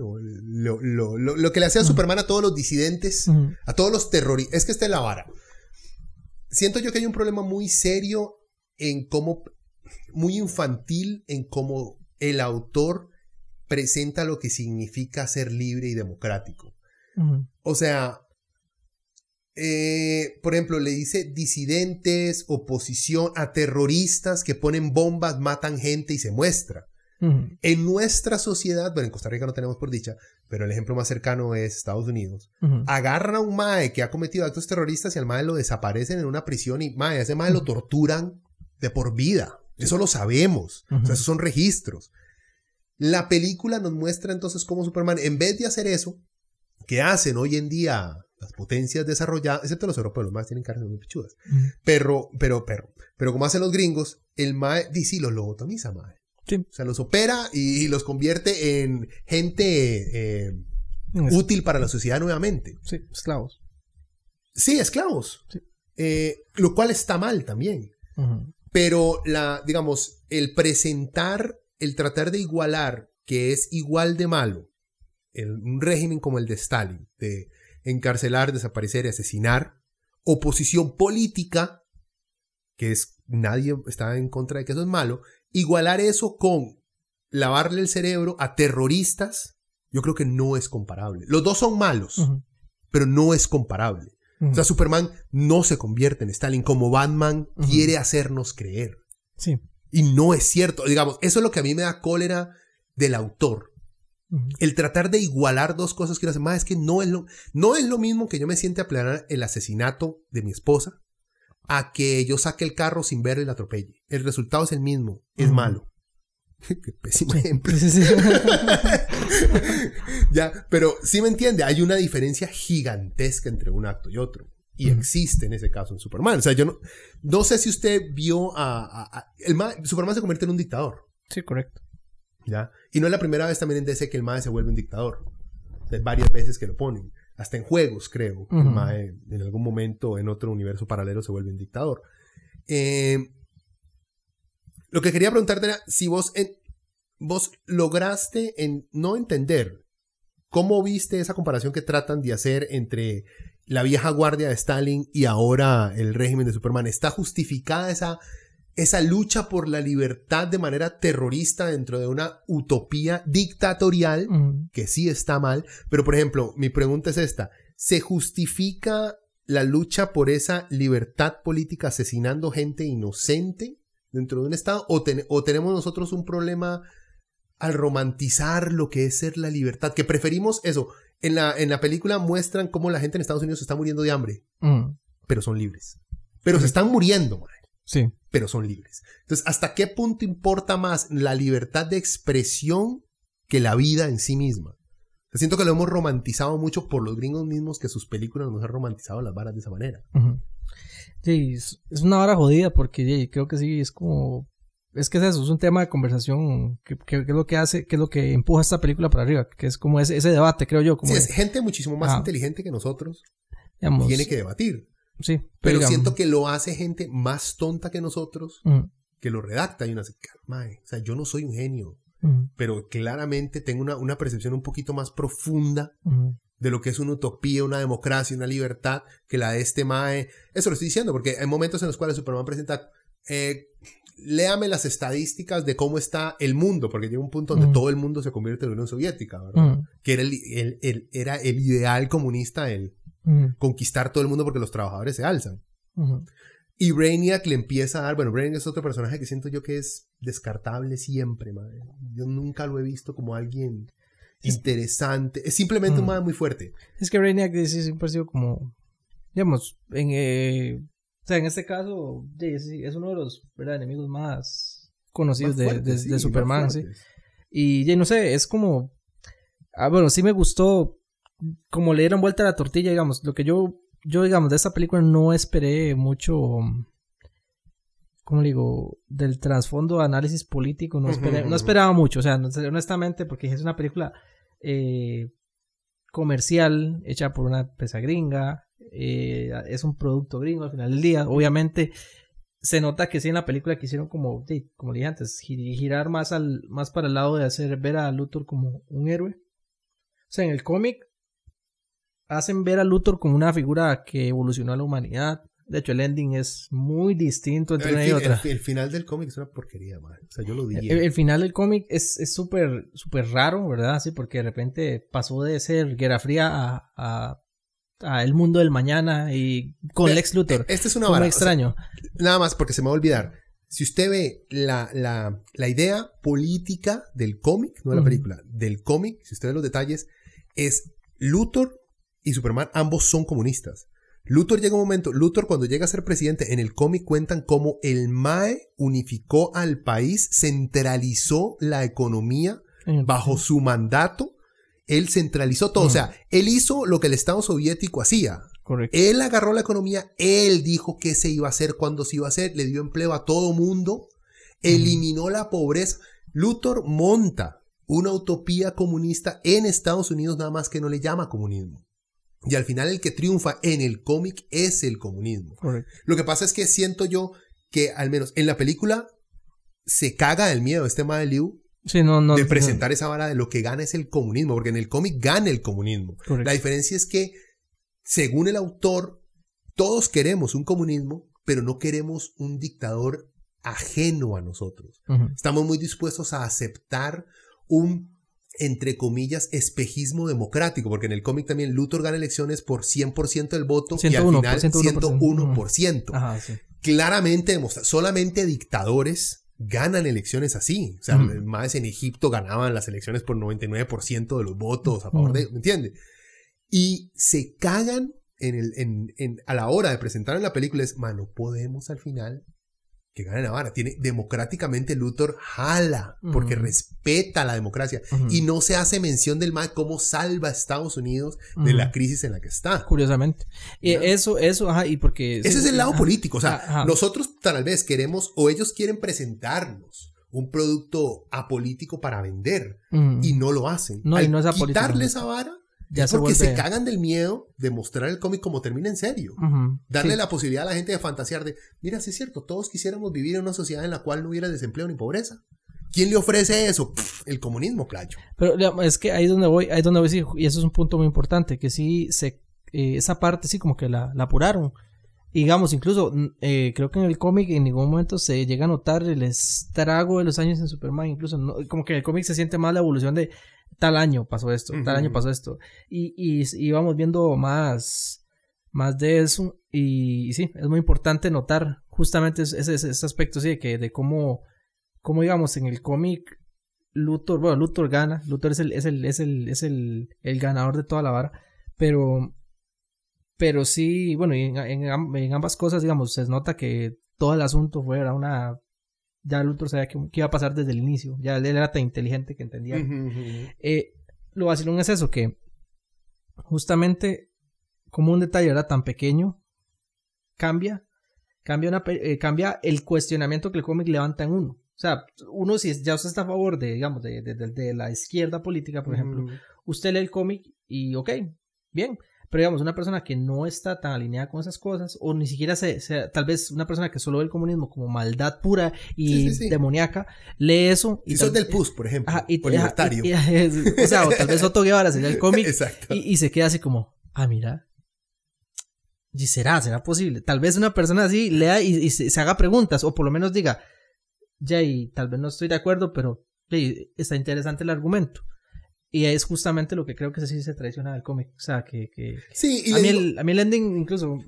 O lo, lo, lo, lo que le hacía Ujú. Superman a todos los disidentes, a todos los terroristas. Es que está en la vara. Siento yo que hay un problema muy serio en cómo, muy infantil en cómo el autor presenta lo que significa ser libre y democrático. O sea, eh, por ejemplo, le dice disidentes, oposición, a terroristas que ponen bombas, matan gente y se muestra. En nuestra sociedad, bueno, en Costa Rica no tenemos por dicha, pero el ejemplo más cercano es Estados Unidos. ujú. Agarran a un mae que ha cometido actos terroristas y al mae lo desaparecen en una prisión y mae, a ese mae lo torturan de por vida. Eso lo sabemos. O sea, esos son registros. La película nos muestra entonces cómo Superman, en vez de hacer eso, que hacen hoy en día las potencias desarrolladas, excepto los europeos, los más tienen carnes muy pichudas. Pero, pero, pero, pero como hacen los gringos, el mae, sí, los lobotomiza, mae. Sí. O sea, los opera y, los convierte en gente eh, útil para la sociedad nuevamente. sí, esclavos. Sí, esclavos. Sí. Eh, lo cual está mal también. Pero la, digamos, el presentar, el tratar de igualar que es igual de malo el- un régimen como el de Stalin, de encarcelar, desaparecer y asesinar, oposición política, que es nadie está en contra de que eso es malo, igualar eso con lavarle el cerebro a terroristas, yo creo que no es comparable. Los dos son malos, pero no es comparable. O sea, Superman no se convierte en Stalin como Batman quiere hacernos creer. Sí. Y no es cierto. Digamos, eso es lo que a mí me da cólera del autor. El tratar de igualar dos cosas que uno hace más es que no es lo, no es lo mismo que yo me siente a planear el asesinato de mi esposa a que yo saque el carro sin verlo y la atropelle. El resultado es el mismo, es malo. Qué pésimo ejemplo. Sí, sí, sí. ya, pero sí me entiende, hay una diferencia gigantesca entre un acto y otro. Y existe en ese caso en Superman. O sea, yo no, no sé si usted vio a... a- a- el ma- Superman se convierte en un dictador. Sí, correcto. ¿ya? Y no es la primera vez también en DC que el MAE se vuelve un dictador. O sea, varias veces que lo ponen. Hasta en juegos, creo. El. MAE en algún momento en otro universo paralelo se vuelve un dictador. Eh, lo que quería preguntarte era si vos, en- vos lograste en no entender cómo viste esa comparación que tratan de hacer entre la vieja guardia de Stalin y ahora el régimen de Superman. ¿Está justificada esa, esa lucha por la libertad de manera terrorista dentro de una utopía dictatorial? Que sí está mal, pero por ejemplo, mi pregunta es esta, ¿se justifica la lucha por esa libertad política asesinando gente inocente dentro de un Estado? ¿O, ten- o tenemos nosotros un problema al romantizar lo que es ser la libertad? Que preferimos eso. En la, en la película muestran cómo la gente en Estados Unidos está muriendo de hambre, Ujú. pero son libres. Pero se están muriendo, Sí. pero son libres. Entonces, ¿hasta qué punto importa más la libertad de expresión que la vida en sí misma? Siento que lo hemos romantizado mucho por los gringos mismos que sus películas nos han romantizado las varas de esa manera. Sí, es, una hora jodida porque sí, creo que sí, es como... Es que es eso, es un tema de conversación que, que- que es lo que hace, que es lo que empuja esta película para arriba, que es como ese, ese debate, creo yo, como Sí, de, es gente muchísimo más Ah. inteligente que nosotros digamos, tiene que debatir. sí, Pero digamos, siento que lo hace gente más tonta que nosotros ujú, que lo redacta y uno dice, "Mae, o sea, yo no soy un genio, ujú, pero claramente tengo una, una percepción un poquito más profunda ujú. De lo que es una utopía, una democracia, una libertad, que la de este Mae. Eso lo estoy diciendo porque hay momentos en los cuales Superman presenta, eh, léame las estadísticas de cómo está el mundo, porque llega un punto donde Ujú. todo el mundo se convierte en la Unión Soviética, ¿verdad? Ujú, Que era el, el- el- era el ideal comunista, el ujú, conquistar todo el mundo porque los trabajadores se alzan. Y Brainiac le empieza a dar, bueno, Brainiac es otro personaje que siento yo que es descartable siempre, madre. Yo nunca lo he visto como alguien interesante. Es simplemente un Mm. madre muy fuerte. Es que Brainiac sí, siempre ha sido como, digamos, en, eh, o sea, en este caso, es uno de los ¿verdad? enemigos más conocidos Más de, de- sí, de más Superman, sí. Y ya no sé, es como. Ah, bueno, sí me gustó. Como le dieron vuelta a la tortilla, digamos. Lo que yo, yo digamos, de esta película no esperé mucho. ¿Cómo le digo? Del trasfondo de análisis político. No, esperé- no esperaba mucho. O sea, honestamente, porque es una película eh, comercial, hecha por una empresa gringa. eh, es un producto gringo al final del día. Obviamente se nota que sí en la película quisieron como, sí, como dije antes, gi- girar más al, más para el lado de hacer ver a Luthor como un héroe. O sea, en el cómic hacen ver a Luthor como una figura que evolucionó a la humanidad. De hecho, el ending es muy distinto entre El, una y otra. el- el final del cómic es una porquería, madre. O sea, yo lo dije. El, el final del cómic es es súper súper raro, ¿verdad? Sí, porque de repente pasó de ser Guerra Fría a, a, a el mundo del mañana y con Ve, Lex Luthor. Este es una vara. muy o sea, extraño. nada más porque se me va a olvidar. Si usted ve la, la, la idea política del cómic, no de la película, del cómic, si usted ve los detalles, es Luthor y Superman, ambos son comunistas. Luthor llega un momento, Luthor cuando llega a ser presidente, en el cómic cuentan cómo el MAE unificó al país, centralizó la economía bajo su mandato, él centralizó todo. O sea, él hizo lo que el Estado soviético hacía. Correcto. Él agarró la economía, él dijo qué se iba a hacer, cuándo se iba a hacer, le dio empleo a todo mundo, eliminó la pobreza. Luthor monta una utopía comunista en Estados Unidos, nada más que no le llama comunismo. Y al final el que triunfa en el cómic es el comunismo. Correcto. Lo que pasa es que siento yo que al menos en la película se caga del miedo este de Liu Sí, no, no. de no. presentar esa vara de lo que gana es el comunismo, porque en el cómic gana el comunismo. Correcto. La diferencia es que, según el autor, todos queremos un comunismo, pero no queremos un dictador ajeno a nosotros. Estamos muy dispuestos a aceptar un, entre comillas, espejismo democrático, porque en el cómic también Luthor gana elecciones por 100% del voto y 101%, al final 101%. Ajá, sí. Claramente demuestra, solamente dictadores ganan elecciones así. O sea, más en Egipto ganaban las elecciones por 99% de los votos a favor de, ¿me entiendes? Y se cagan en el, en, en- a la hora de presentar en la película es, mano, podemos al final que gane Navarra. Tiene democráticamente Luthor jala porque Ujú. respeta la democracia Ujú. y no se hace mención del mal cómo salva a Estados Unidos de Ujú. la crisis en la que está. Curiosamente. Y ¿No? eso, eso, ajá, y porque. Ese es el lado ajá. político. O sea, Ajá. nosotros tal vez queremos o ellos quieren presentarnos un producto apolítico para vender y no lo hacen. No, y Al no es apolítico, quitarle esa vara Ya es porque se vuelve- cagan del miedo de mostrar el cómic como termina en serio. Darle Sí. la posibilidad a la gente de fantasear de, mira, sí es cierto, todos quisiéramos vivir en una sociedad en la cual no hubiera desempleo ni pobreza. ¿Quién le ofrece eso? Pff, el comunismo, playo. Pero digamos, es que ahí es donde voy, ahí donde voy, sí, y eso es un punto muy importante, que sí se, eh, esa parte sí como que la, la apuraron. Y digamos, incluso, eh, creo que en el cómic en ningún momento se llega a notar el estrago de los años en Superman, incluso, no- como que en el cómic se siente más la evolución de tal año pasó esto, tal año pasó esto. Y, y, y vamos viendo más, más de eso, y, y sí, es muy importante notar justamente ese, ese, ese aspecto, sí, de que, de cómo, cómo digamos, en el cómic Luthor, bueno, Luthor gana, Luthor es el, es el, es el, es el, el ganador de toda la vara, pero, pero sí, bueno, y en, en en ambas cosas, digamos, se nota que todo el asunto fue una, ya Luthor sabía que, que iba a pasar desde el inicio, ya él era tan inteligente que entendía. Eh, lo vacilón es eso, que justamente como un detalle era tan pequeño, cambia, cambia, una, eh, cambia el cuestionamiento que el cómic levanta en uno. O sea, uno si ya usted está a favor de, digamos, de, de- de- de la izquierda política, por ejemplo, usted lee el cómic y ok, bien. Pero digamos, una persona que no está tan alineada con esas cosas, o ni siquiera se, se- tal vez una persona que solo ve el comunismo como maldad pura y Sí, sí, sí. demoníaca, lee eso y Si sos del PUS, por ejemplo, Ajá, y, libertario. o sea, o tal vez Otto Guevara sería el cómic Exacto. y, y se queda así como, ah, mira. ¿Y será? ¿Será posible? Tal vez una persona así lea y, y se, se haga preguntas, o por lo menos diga, ya, y tal vez no estoy de acuerdo, pero "Ey, está interesante el argumento. Y es justamente lo que creo que sí se traiciona del cómic. O sea, que, que- Sí, y a, mí digo- el, a mí el ending incluso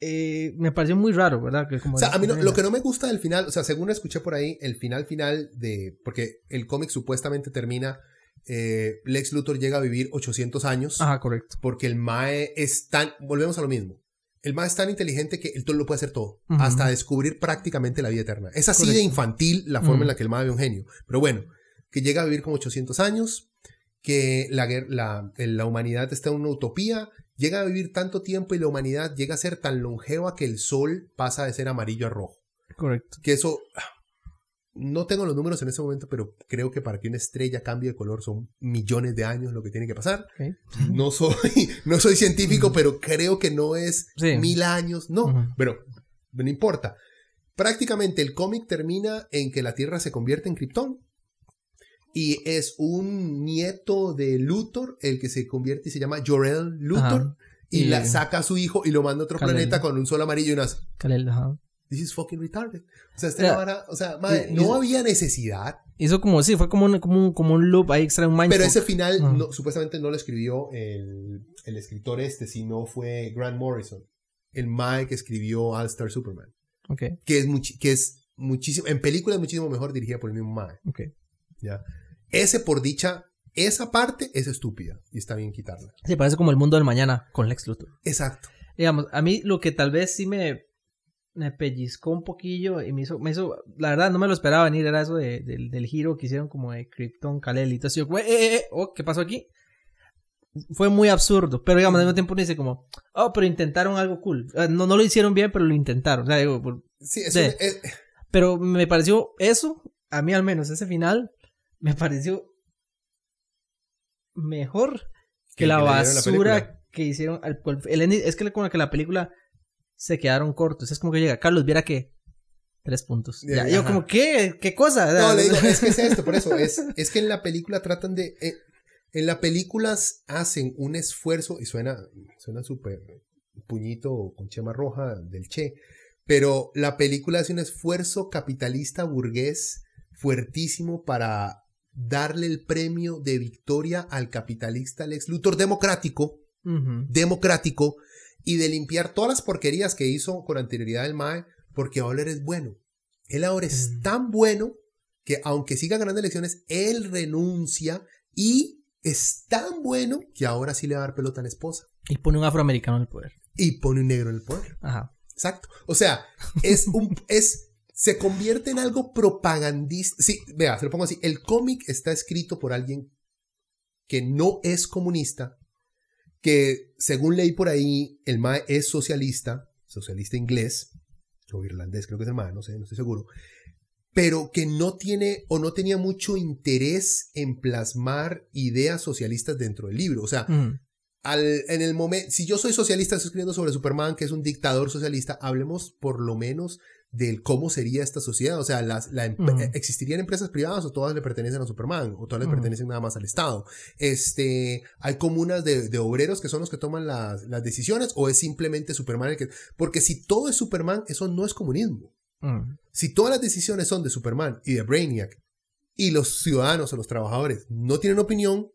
eh, me pareció muy raro, ¿verdad? Que como O sea, a mí no- lo que no me gusta del final, o sea, según escuché por ahí, el final final de, porque el cómic supuestamente termina, eh, Lex Luthor llega a vivir 800 años, Ajá, correcto. porque el Mae es tan, volvemos a lo mismo, el Mae es tan inteligente que él todo lo puede hacer todo, hasta descubrir prácticamente la vida eterna. Es así de infantil la forma en la que el Mae ve un genio, pero bueno, que llega a vivir como 800 años, que la, la, la humanidad está en una utopía, llega a vivir tanto tiempo y la humanidad llega a ser tan longeva que el sol pasa de ser amarillo a rojo Correcto. que eso no tengo los números en ese momento, pero creo que para que una estrella cambie de color son millones de años lo que tiene que pasar. No soy, no soy científico, pero creo que no es Sí. mil años, no, pero no importa. Prácticamente el cómic termina en que la Tierra se convierte en Krypton. Y es un nieto de Luthor el que se convierte y se llama Jor-El Luthor. Ajá. Y, Y- la, saca a su hijo y lo manda a otro Kal-El. planeta con un sol amarillo y Kal-El, ajá. This is fucking retarded. O sea, esta vara- o sea, madre, no había necesidad, Hizo como, sí, fue como un, como un, como un loop ahí extra, un mindfuck. pero ese final Ah. no- supuestamente no lo escribió el, el escritor este, sino fue Grant Morrison, el Mae que escribió All Star Superman, Ok, que es, muchi- que es muchísimo, en película es muchísimo mejor dirigida por el mismo Mae. ok. ¿ya? Ese por dicha, esa parte es estúpida y está bien quitarla. Sí, parece como el mundo del mañana con Lex Luthor. Exacto. Digamos, a mí lo que tal vez sí me, me pellizcó un poquillo y me hizo, me hizo, la verdad no me lo esperaba venir, era eso de- del- del giro que hicieron como de Krypton, Kal-El y todo eso. Yo, como, eh, eh, eh, oh, ¿qué pasó aquí? Fue muy absurdo, pero digamos, al mismo tiempo uno dice como, oh, pero intentaron algo cool. Eh, No, no lo hicieron bien, pero lo intentaron. O sea, digo, por- Sí, es Sí. un- es- Pero me pareció eso, a mí al menos, ese final, me pareció mejor que, Que la que la basura película. que hicieron. Al, el ending- es que la que la película se quedaron cortos. Es como que llega, Carlos, viera que Tres puntos. Ya, Ya, yo como, ¿qué? ¿Qué cosa? No, le digo, es que es esto, por eso. Es, es que en la película tratan de. eh, en las películas hacen un esfuerzo, y suena suena súper puñito con chema roja del Che, pero la película hace un esfuerzo capitalista burgués fuertísimo para darle el premio de victoria al capitalista Lex Luthor democrático, democrático, y de limpiar todas las porquerías que hizo con anterioridad el MAE, porque ahora es bueno. Él ahora es Mm. tan bueno que aunque siga ganando elecciones, él renuncia y es tan bueno que ahora sí le va a dar pelota a la esposa Y pone un afroamericano en el poder. y pone un negro en el poder. Ajá. Exacto. O sea, es un es se convierte en algo propagandista. Sí, vea, se lo pongo así. El cómic está escrito por alguien que no es comunista, que según leí por ahí, el MAE es socialista, socialista inglés, o irlandés, creo que es el MAE, no sé, no estoy seguro, pero que no tiene o no tenía mucho interés en plasmar ideas socialistas dentro del libro. O sea, Ujú. al, en el momento, si yo soy socialista, estoy escribiendo sobre Superman, que es un dictador socialista, hablemos por lo menos del cómo sería esta sociedad. O sea, las, la, ¿existirían empresas privadas o todas le pertenecen a Superman? ¿O todas le pertenecen nada más al Estado? Este, ¿Hay comunas de, de obreros que son los que toman las, las decisiones? ¿O es simplemente Superman el que...? Porque si todo es Superman, eso no es comunismo. Ujú. Si todas las decisiones son de Superman y de Brainiac y los ciudadanos o los trabajadores no tienen opinión,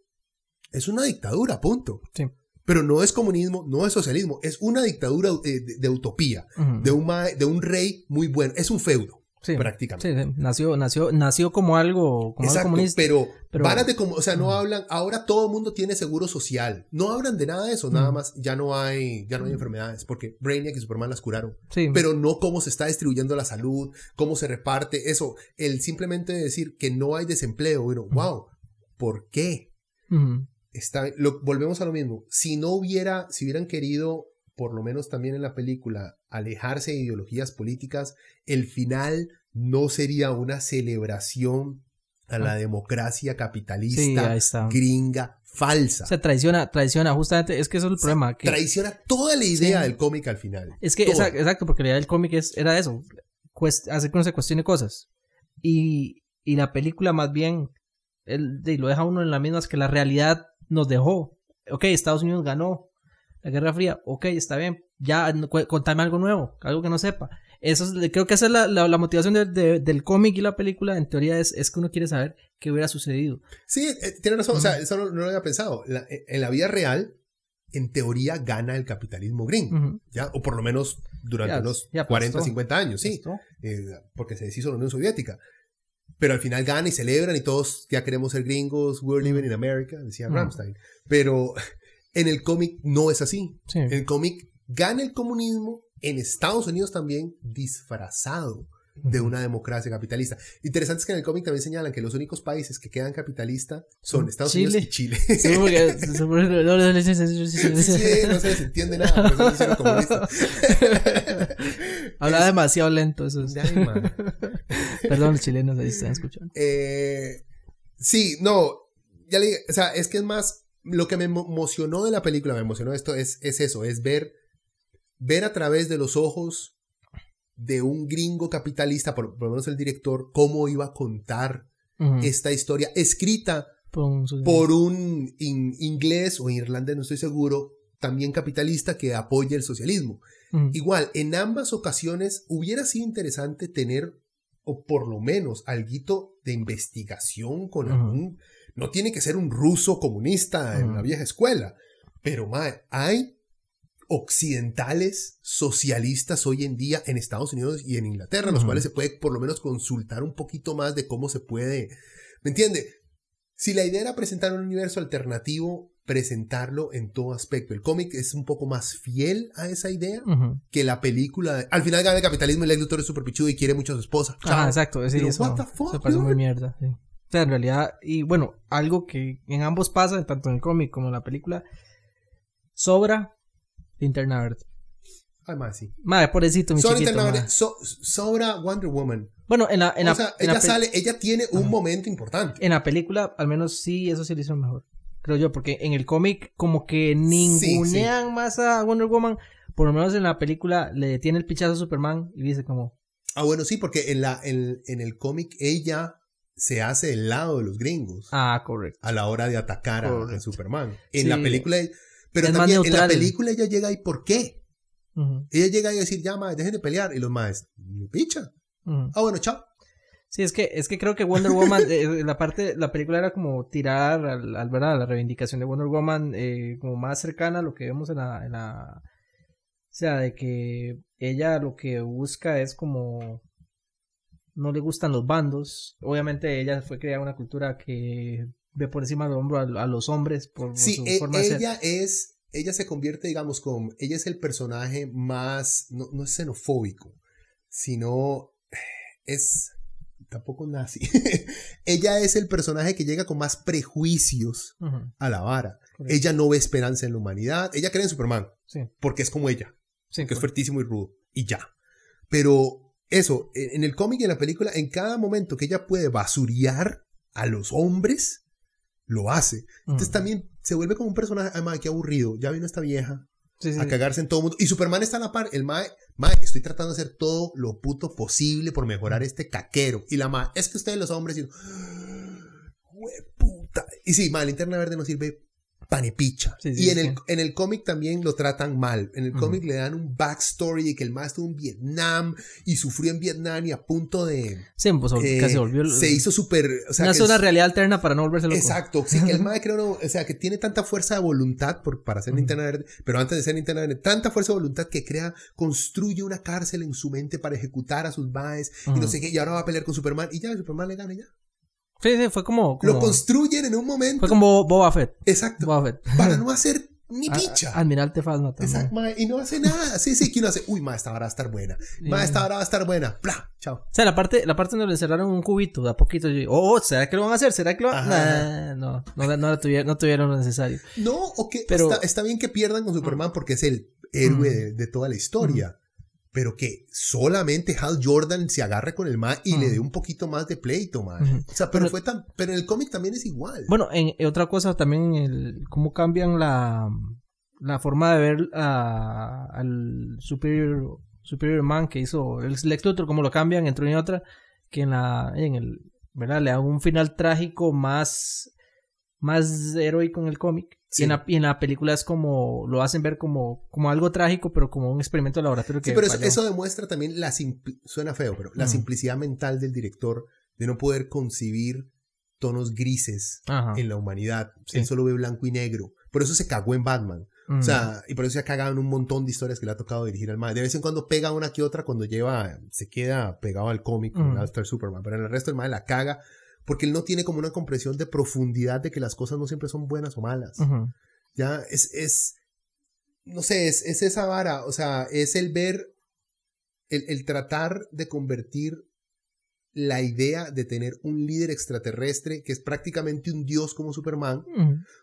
es una dictadura, punto. Sí. Pero no es comunismo, no es socialismo, es una dictadura eh, de, de utopía, de un, mae- de un rey muy bueno, es un feudo, Sí. prácticamente. Sí. Nació, nació, nació como algo, como algo Exacto, comunista. pero, pero- de como, o sea, no hablan, ahora todo el mundo tiene seguro social, no hablan de nada de eso, nada más, ya no hay, ya no hay enfermedades, porque Brainiac y Superman las curaron. Sí. pero no cómo se está distribuyendo la salud, cómo se reparte, eso, el simplemente decir que no hay desempleo, bueno, wow, ¿por qué? Ujú. Está, lo, volvemos a lo mismo, si no hubiera, si hubieran querido, por lo menos también en la película, alejarse de ideologías políticas, el final no sería una celebración a la democracia Sí, capitalista gringa falsa. Se traiciona, traiciona, justamente, es que eso es el problema. Que Traiciona toda la idea Sí. del cómic al final. es que, Toda. exacto, exacto, porque la idea del cómic es, era eso, cuest- hacer que uno se cuestione cosas. Y, y la película más bien, él, de- lo deja uno en las mismas que la realidad nos dejó. Ok, Estados Unidos ganó la Guerra Fría, ok, está bien, ya contame algo nuevo, algo que no sepa. Eso es- creo que esa es la, la- la motivación de- de- del cómic y la película, en teoría es, es que uno quiere saber qué hubiera sucedido. Sí, eh, tiene razón. O sea, eso no, no lo había pensado. La- eh, en la vida real, en teoría, gana el capitalismo. Ujú. ¿Ya? O por lo menos durante Ya, unos ya 40, apostó. 50 años, sí. Eh, porque se deshizo la Unión Soviética. Pero al final gana y celebran y todos ya queremos ser gringos, we're living in America, decía Ujú. Rammstein. Pero en el cómic no es así. Sí. En el cómic gana el comunismo en Estados Unidos también disfrazado de una democracia capitalista. Interesante es que en el cómic también señalan que los únicos países que quedan capitalistas son Estados Chile. Unidos y Chile. Sí, porque- no, no, se les entiende nada, por eso son comunistas. Habla demasiado lento, eso es. Man. Perdón, los chilenos ahí están escuchando. Eh, sí, no, ya le dije, o sea, es que es más, lo que me emo- emocionó de la película, me emocionó esto, es, es eso, es ver, ver a través de los ojos de un gringo capitalista, por, por lo menos el director, cómo iba a contar esta historia escrita por un in- inglés o irlandés, no estoy seguro, también capitalista que apoya el socialismo. Ujú. Igual, en ambas ocasiones hubiera sido interesante tener, o por lo menos, alguito de investigación con algún... No tiene que ser un ruso comunista en la vieja escuela, pero hay occidentales socialistas hoy en día en Estados Unidos y en Inglaterra, los cuales se puede por lo menos consultar un poquito más de cómo se puede... ¿Me entiende? Si la idea era presentar un universo alternativo, presentarlo en todo aspecto. El cómic es un poco más fiel a esa idea que la película. Al final gana el capitalismo y Lex Luthor es súper pichudo y quiere mucho a su esposa. Ah, exacto, sí, Pero, eso what the fuck, se parece muy mierda. sí. O sea, en realidad, y bueno, algo que en ambos pasa, tanto en el cómic como en la película, sobra Linterna Verde. Ay, más sí. Madre, pobrecito, mi Sobra, chiquito. Madre. so- sobra Wonder Woman. Bueno, en la, en la, o sea, en la ella pe- sale, ella tiene un Ajá. momento importante. en la película, al menos sí, eso se le hizo mejor. Creo yo, porque en el cómic, como que ningunean más a Wonder Woman. Por lo menos en la película le detiene el pichazo a Superman y dice como, Ah, bueno, sí, porque en, la, en, en el cómic ella se hace del lado de los gringos Ah, correcto. a la hora de atacar a. Superman. En Sí. la película, pero Es también en la película ella llega y ¿por qué? Ella llega ahí a decir, ya, ma, dejen de pelear. Y los más, ni picha. Ah, bueno, chao. Sí, es que, es que creo que Wonder Woman, eh, la parte, la película era como tirar al, al ¿verdad? la reivindicación de Wonder Woman eh, como más cercana a lo que vemos en la, en la, o sea, de que ella lo que busca es como, no le gustan los bandos, obviamente ella fue creada una cultura que ve por encima del hombro a, a los hombres por Sí, su e- forma de ser. ella es, ella se convierte, digamos, como, ella es el personaje más, no, no es xenofóbico, sino es, tampoco nazi. ella es el personaje que llega con más prejuicios a la vara. correcto. Ella no ve esperanza en la humanidad. Ella cree en Superman, sí, porque es como ella, sí, que es correcto. fuertísimo y rudo. Y ya. Pero eso, en el cómic y en la película, en cada momento que ella puede basurear a los hombres, lo hace. Entonces también se vuelve como un personaje, mae, qué aburrido. Ya vino esta vieja Sí, sí, a cagarse en todo el mundo. Y Superman está a la par. El mae, mae, estoy tratando de hacer todo lo puto posible por mejorar este caquero. Y la mae, es que ustedes los hombres, y, puta. Y sí, mae, linterna verde no sirve panepicha. Sí, sí, y en sí. el, en el cómic también lo tratan mal. En el cómic le dan un backstory de que el mae estuvo en Vietnam y sufrió en Vietnam y a punto de... Sí, pues, eh, casi volvió. se hizo súper... O sea, una zona realidad alterna para no volverse loco. Exacto, sí, que el creo, no, o sea, que tiene tanta fuerza de voluntad por, para ser Ujú. linterna verde, pero antes de ser linterna verde, tanta fuerza de voluntad que crea, construye una cárcel en su mente para ejecutar a sus maes y no sé qué, y ahora va a pelear con Superman y ya, Superman le gana ya. Sí, sí, fue como. Lo construyen en un momento. Fue como Boba Fett. Exacto. Boba Fett. Para no hacer ni picha. Almirante Phasma también. Exacto, y no hace nada. Sí, sí, que uno hace, uy, ma, esta hora va a estar buena. Ma, esta hora va a estar buena. Bla, chao. O sea, la parte, la parte donde le encerraron un cubito, de a poquito, yo oh, ¿será que lo van a hacer? ¿Será que lo van a No, no, no, lo tuvieron, no tuvieron lo necesario. No, o que Pero- está, está bien que pierdan con Superman porque es el héroe Mm. de, de toda la historia. Pero que solamente Hal Jordan se agarre con el man y le dé un poquito más de pleito, man. Ujú. O sea, pero fue tan. Pero en el cómic también es igual. Bueno, en, en otra cosa también, el, cómo cambian la, la forma de ver a- al Superior, Superior Man que hizo el Lex Luthor, cómo lo cambian entre una y otra, que en la, en el, ¿verdad? Le dan un final trágico más, más heroico en el cómic. Sí. Y, en la, y en la película es como, lo hacen ver como, como algo trágico, pero como un experimento de laboratorio que sí, pero eso, eso demuestra también la suena feo, pero la Mm. simplicidad mental del director de no poder concebir tonos grises Ajá. en la humanidad. Sí. Él solo ve blanco y negro. Por eso se cagó en Batman. Mm. O sea, y por eso se ha cagado en un montón de historias que le ha tocado dirigir al mae. De vez en cuando pega una que otra cuando lleva, se queda pegado al cómic con Mm. Superman. Pero en el resto el mae la caga porque él no tiene como una comprensión de profundidad de que las cosas no siempre son buenas o malas. Ya es, es, no sé, es, es esa vara. O sea, es el ver, el, el tratar de convertir la idea de tener un líder extraterrestre que es prácticamente un dios como Superman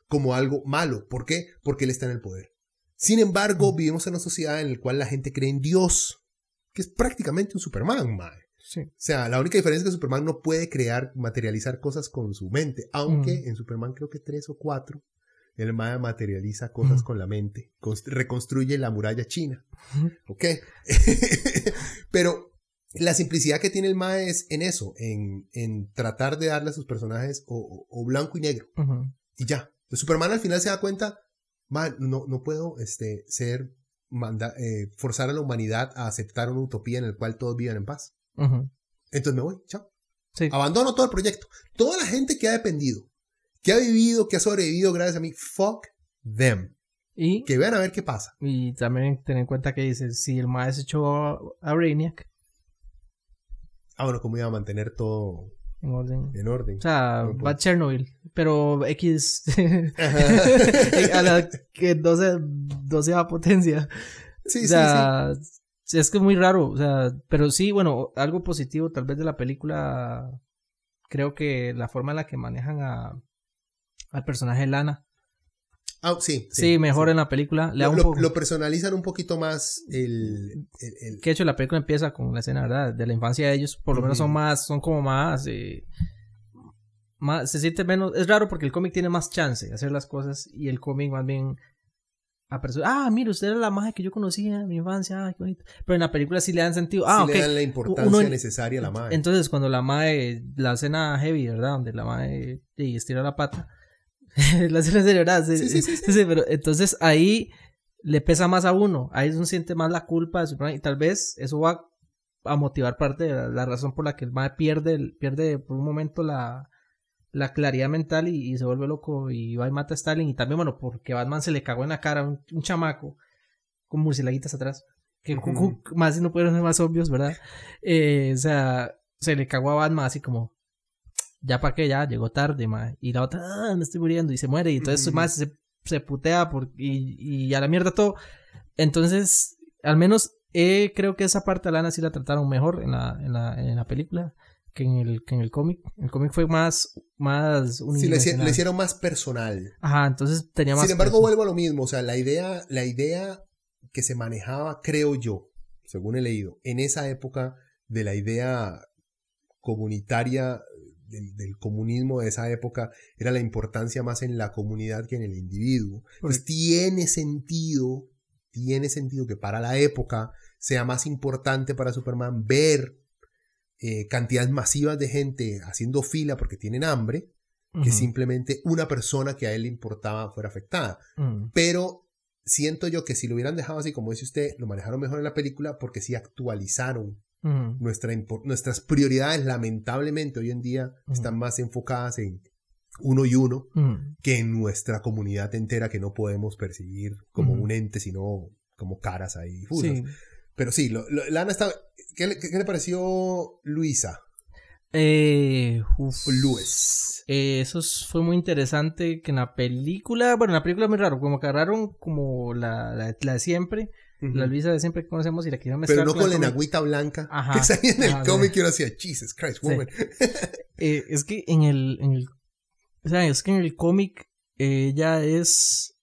como algo malo. ¿Por qué? Porque él está en el poder. Sin embargo, vivimos en una sociedad en la cual la gente cree en Dios, que es prácticamente un Superman, mae. Sí. O sea, la única diferencia es que Superman no puede crear, materializar cosas con su mente, aunque Mm. en Superman creo que tres o cuatro, el mae materializa cosas Mm. con la mente, const- reconstruye la muralla china. ¿ok? Pero la simplicidad que tiene el mae es en eso, en, en tratar de darle a sus personajes o- blanco y negro y ya. Entonces, Superman al final se da cuenta, man, no, no puedo este, ser, manda- eh, forzar a la humanidad a aceptar una utopía en la cual todos vivan en paz. Entonces me voy, chao. Sí. Abandono todo el proyecto. Toda la gente que ha dependido, que ha vivido, que ha sobrevivido gracias a mí, fuck them. Y, Que vean a ver qué pasa. y también ten en cuenta que dice, si el maestro echó a, a Brainiac Ah, bueno, cómo iba a mantener todo en orden. en orden. O sea, va a Chernobyl, pero X a la que 12, 12 potencia. sí, o sí, sea, es que es muy raro, o sea, pero sí, bueno, algo positivo tal vez de la película, creo que la forma en la que manejan a al personaje de Lana. Ah, sí, sí, mejor en la película, le da Lo, un lo- poco, lo personalizan un poquito más el, el- el- que de hecho la película empieza con la escena, ¿verdad? De la infancia de ellos, por lo menos son más, son como más, eh, más, se siente menos, es raro porque el cómic tiene más chance de hacer las cosas y el cómic más bien apresura. Ah, mire, usted era la magia que yo conocía en mi infancia. Ay, qué bonito. Pero en la película sí le dan sentido. Ah, sí le dan la importancia Uno- necesaria a la madre. Entonces, cuando la madre, la escena heavy, ¿verdad? Donde la madre y estira la pata. la escena seria, ¿verdad? Sí, Sí, sí, sí, sí. pero entonces ahí le pesa más a uno. Ahí uno siente más la culpa de Superman. Y tal vez eso va a motivar parte de la, la razón por la que el madre pierde, el- pierde por un momento la, la claridad mental y, y se vuelve loco y va y mata a Stalin. Y también, bueno, porque Batman se le cagó en la cara a un, un chamaco con murcielaguitas atrás. Que cu- cu- más si no pueden ser más obvios, ¿verdad? Eh, o sea, se le cagó a Batman así como, ya para qué, ya llegó tarde, ma. Y la otra, ah, me estoy muriendo y se muere. Y entonces Ujú. más se, se putea por, y, y a la mierda todo. Entonces, al menos eh, creo que esa parte de Lana sí la trataron mejor en la, en la, en la película que en el, que en el cómic. El cómic fue más, más Sí, le, hicieron más personal. Ajá, entonces tenía más. Sin embargo, vuelvo a lo mismo. O sea, la idea, la idea que se manejaba, creo yo, según he leído, en esa época de la idea comunitaria del, del comunismo de esa época era la importancia más en la comunidad que en el individuo. Pues tiene sentido, tiene sentido que para la época sea más importante para Superman ver eh, cantidades masivas de gente haciendo fila porque tienen hambre que simplemente una persona que a él le importaba fuera afectada. ujú, Pero siento yo que si lo hubieran dejado así, como dice usted, lo manejaron mejor en la película porque sí actualizaron nuestra nuestras prioridades. Lamentablemente hoy en día están más enfocadas en uno y uno que en nuestra comunidad entera que no podemos percibir como un ente, sino como caras ahí. Sí. Pero sí, lo, lo- Lana está... ¿Qué le, qué le pareció Luisa? Eh, uf. Luis. Eh, eso es- fue muy interesante que en la película, bueno, en la película es muy raro, como que agarraron como la, la, la de siempre, la Luisa de siempre que conocemos y la quisieron mezclar Pero no con la enagüita blanca Ajá. que salía en el cómic y uno decía, Jesus Christ, Sí. woman. Eh, es que en el, en el, o sea, es que en el cómic ella es, eh,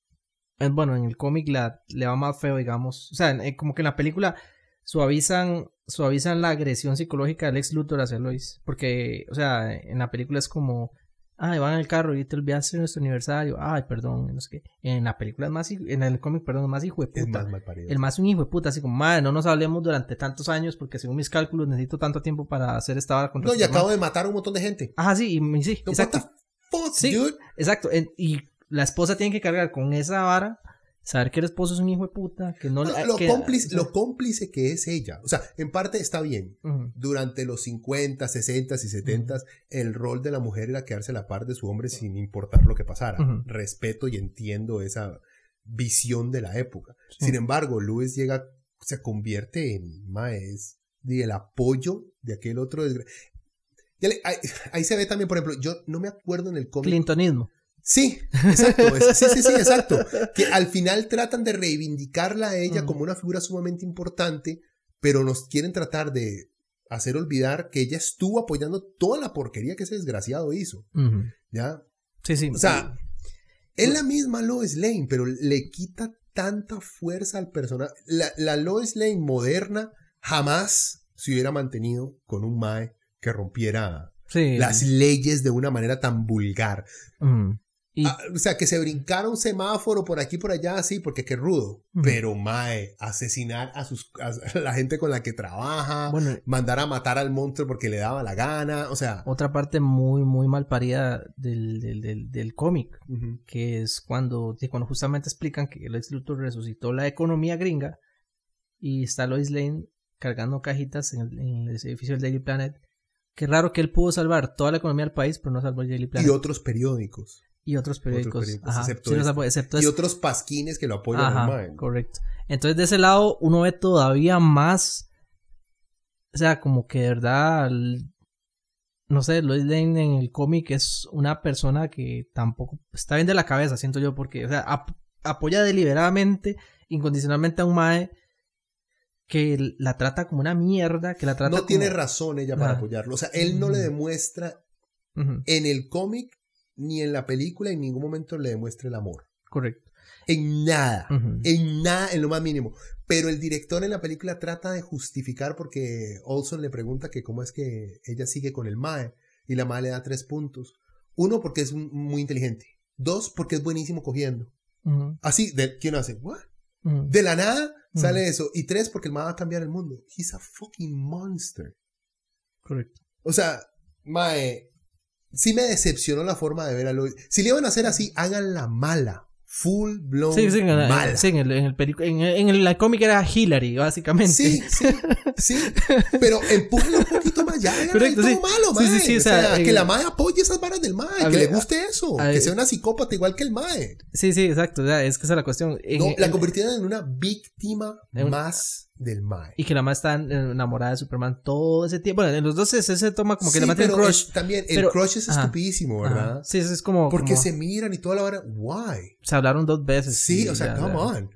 bueno, en el cómic la, le va más feo, digamos, o sea, en- eh, como que en la película suavizan, suavizan la agresión psicológica del ex Luthor hacia Lois, porque, o sea, en la película es como, ay, van en el carro y te olvidaste de nuestro aniversario, ay, perdón, no sé qué, en la película es más, en el cómic, perdón, es más hijo de Es puta. más mal parido. El más un hijo de puta, así como, madre, no nos hablemos durante tantos años porque según mis cálculos necesito tanto tiempo para hacer esta vara contra No, y Superman". acabo de matar a un montón de gente. Ajá, sí, y, y sí, No, exacto. What the fuck, Sí. dude? Exacto. en- y la esposa tiene que cargar con esa vara, saber que el esposo es un hijo de puta, que no le. lo que- cómplice, lo cómplice que es ella. O sea, en parte está bien. Durante los 50, 60 y 70, el rol de la mujer era quedarse a la par de su hombre sin importar lo que pasara. Respeto y entiendo esa visión de la época. Sí. Sin embargo, Luis llega, se convierte en maes y el apoyo de aquel otro ahí, ahí se ve también, por ejemplo, yo no me acuerdo en el cómic. Clintonismo. Sí, exacto. es- sí, sí, sí, exacto. Que al final tratan de reivindicarla a ella Mm. como una figura sumamente importante, pero nos quieren tratar de hacer olvidar que ella estuvo apoyando toda la porquería que ese desgraciado hizo. ¿Ya? Sí, sí. O sea, es la misma Lois Lane, pero le quita tanta fuerza al personaje. La, la Lois Lane moderna jamás se hubiera mantenido con un Mae que rompiera sí. las leyes de una manera tan vulgar. Y, Ah, o sea, que se brincara un semáforo por aquí por allá, sí, porque qué rudo. Pero, mae, asesinar a, sus, a la gente con la que trabaja, bueno, mandar a matar al monstruo porque le daba la gana, o sea. otra parte muy, muy mal parida del, del, del, del cómic, que es cuando, cuando justamente explican que el ex Luthor resucitó la economía gringa y está Lois Lane cargando cajitas en el, en el edificio del Daily Planet. Qué raro que él pudo salvar toda la economía del país, pero no salvó el Daily Planet. Y otros periódicos. Y otros periódicos. periódicos, Ajá, excepto sí lo este. excepto Y este. otros pasquines que lo apoyan Ajá, al mae. correcto. Entonces, de ese lado, uno ve todavía más. O sea, como que de verdad. no sé, Lois Lane en el cómic es una persona que tampoco está bien de la cabeza, siento yo, porque, o sea, ap- apoya deliberadamente, incondicionalmente a un Mae que la trata como una mierda, que la trata No tiene razón ella para apoyarlo. O sea, él no le Ujú. demuestra en el cómic ni en la película en ningún momento le demuestra el amor. correcto. En nada. En nada, en lo más mínimo. Pero el director en la película trata de justificar porque Olson le pregunta que cómo es que ella sigue con el Mae y la Mae le da tres puntos. Uno, porque es muy inteligente. Dos, porque es buenísimo cogiendo. Así, de, ¿quién hace? ¿What? De la nada sale eso. Y tres, porque el mae va a cambiar el mundo. He's a fucking monster. Correcto. O sea, mae, sí me decepcionó la forma de ver a Lois. Si le iban a hacer así, hagan la mala. Full blown Sí, sí, en, mala. sí, en el, en el en, la cómic era Hillary, básicamente. Sí, sí, sí. Pero empújalo un poquito más hagan Correcto, ahí sí. todo malo, Sí, mae. sí, sí, o sea, sea, que la mae apoye esas varas del mae. Que ver, le guste eso. que sea una psicópata igual que el mae. Sí, sí, exacto. o sea, es que esa es la cuestión. No, la convirtieron en una víctima más del mae. y que la más está enamorada de Superman todo ese tiempo. Bueno, en los dos se, se toma como que Sí, la más tiene pero crush. es- también el crush es ajá, estupidísimo, ¿verdad? Ajá. Sí, eso es como. Porque como- se miran y toda la hora. Why? se hablaron dos veces. Sí, y o sea, ya, come ya. on.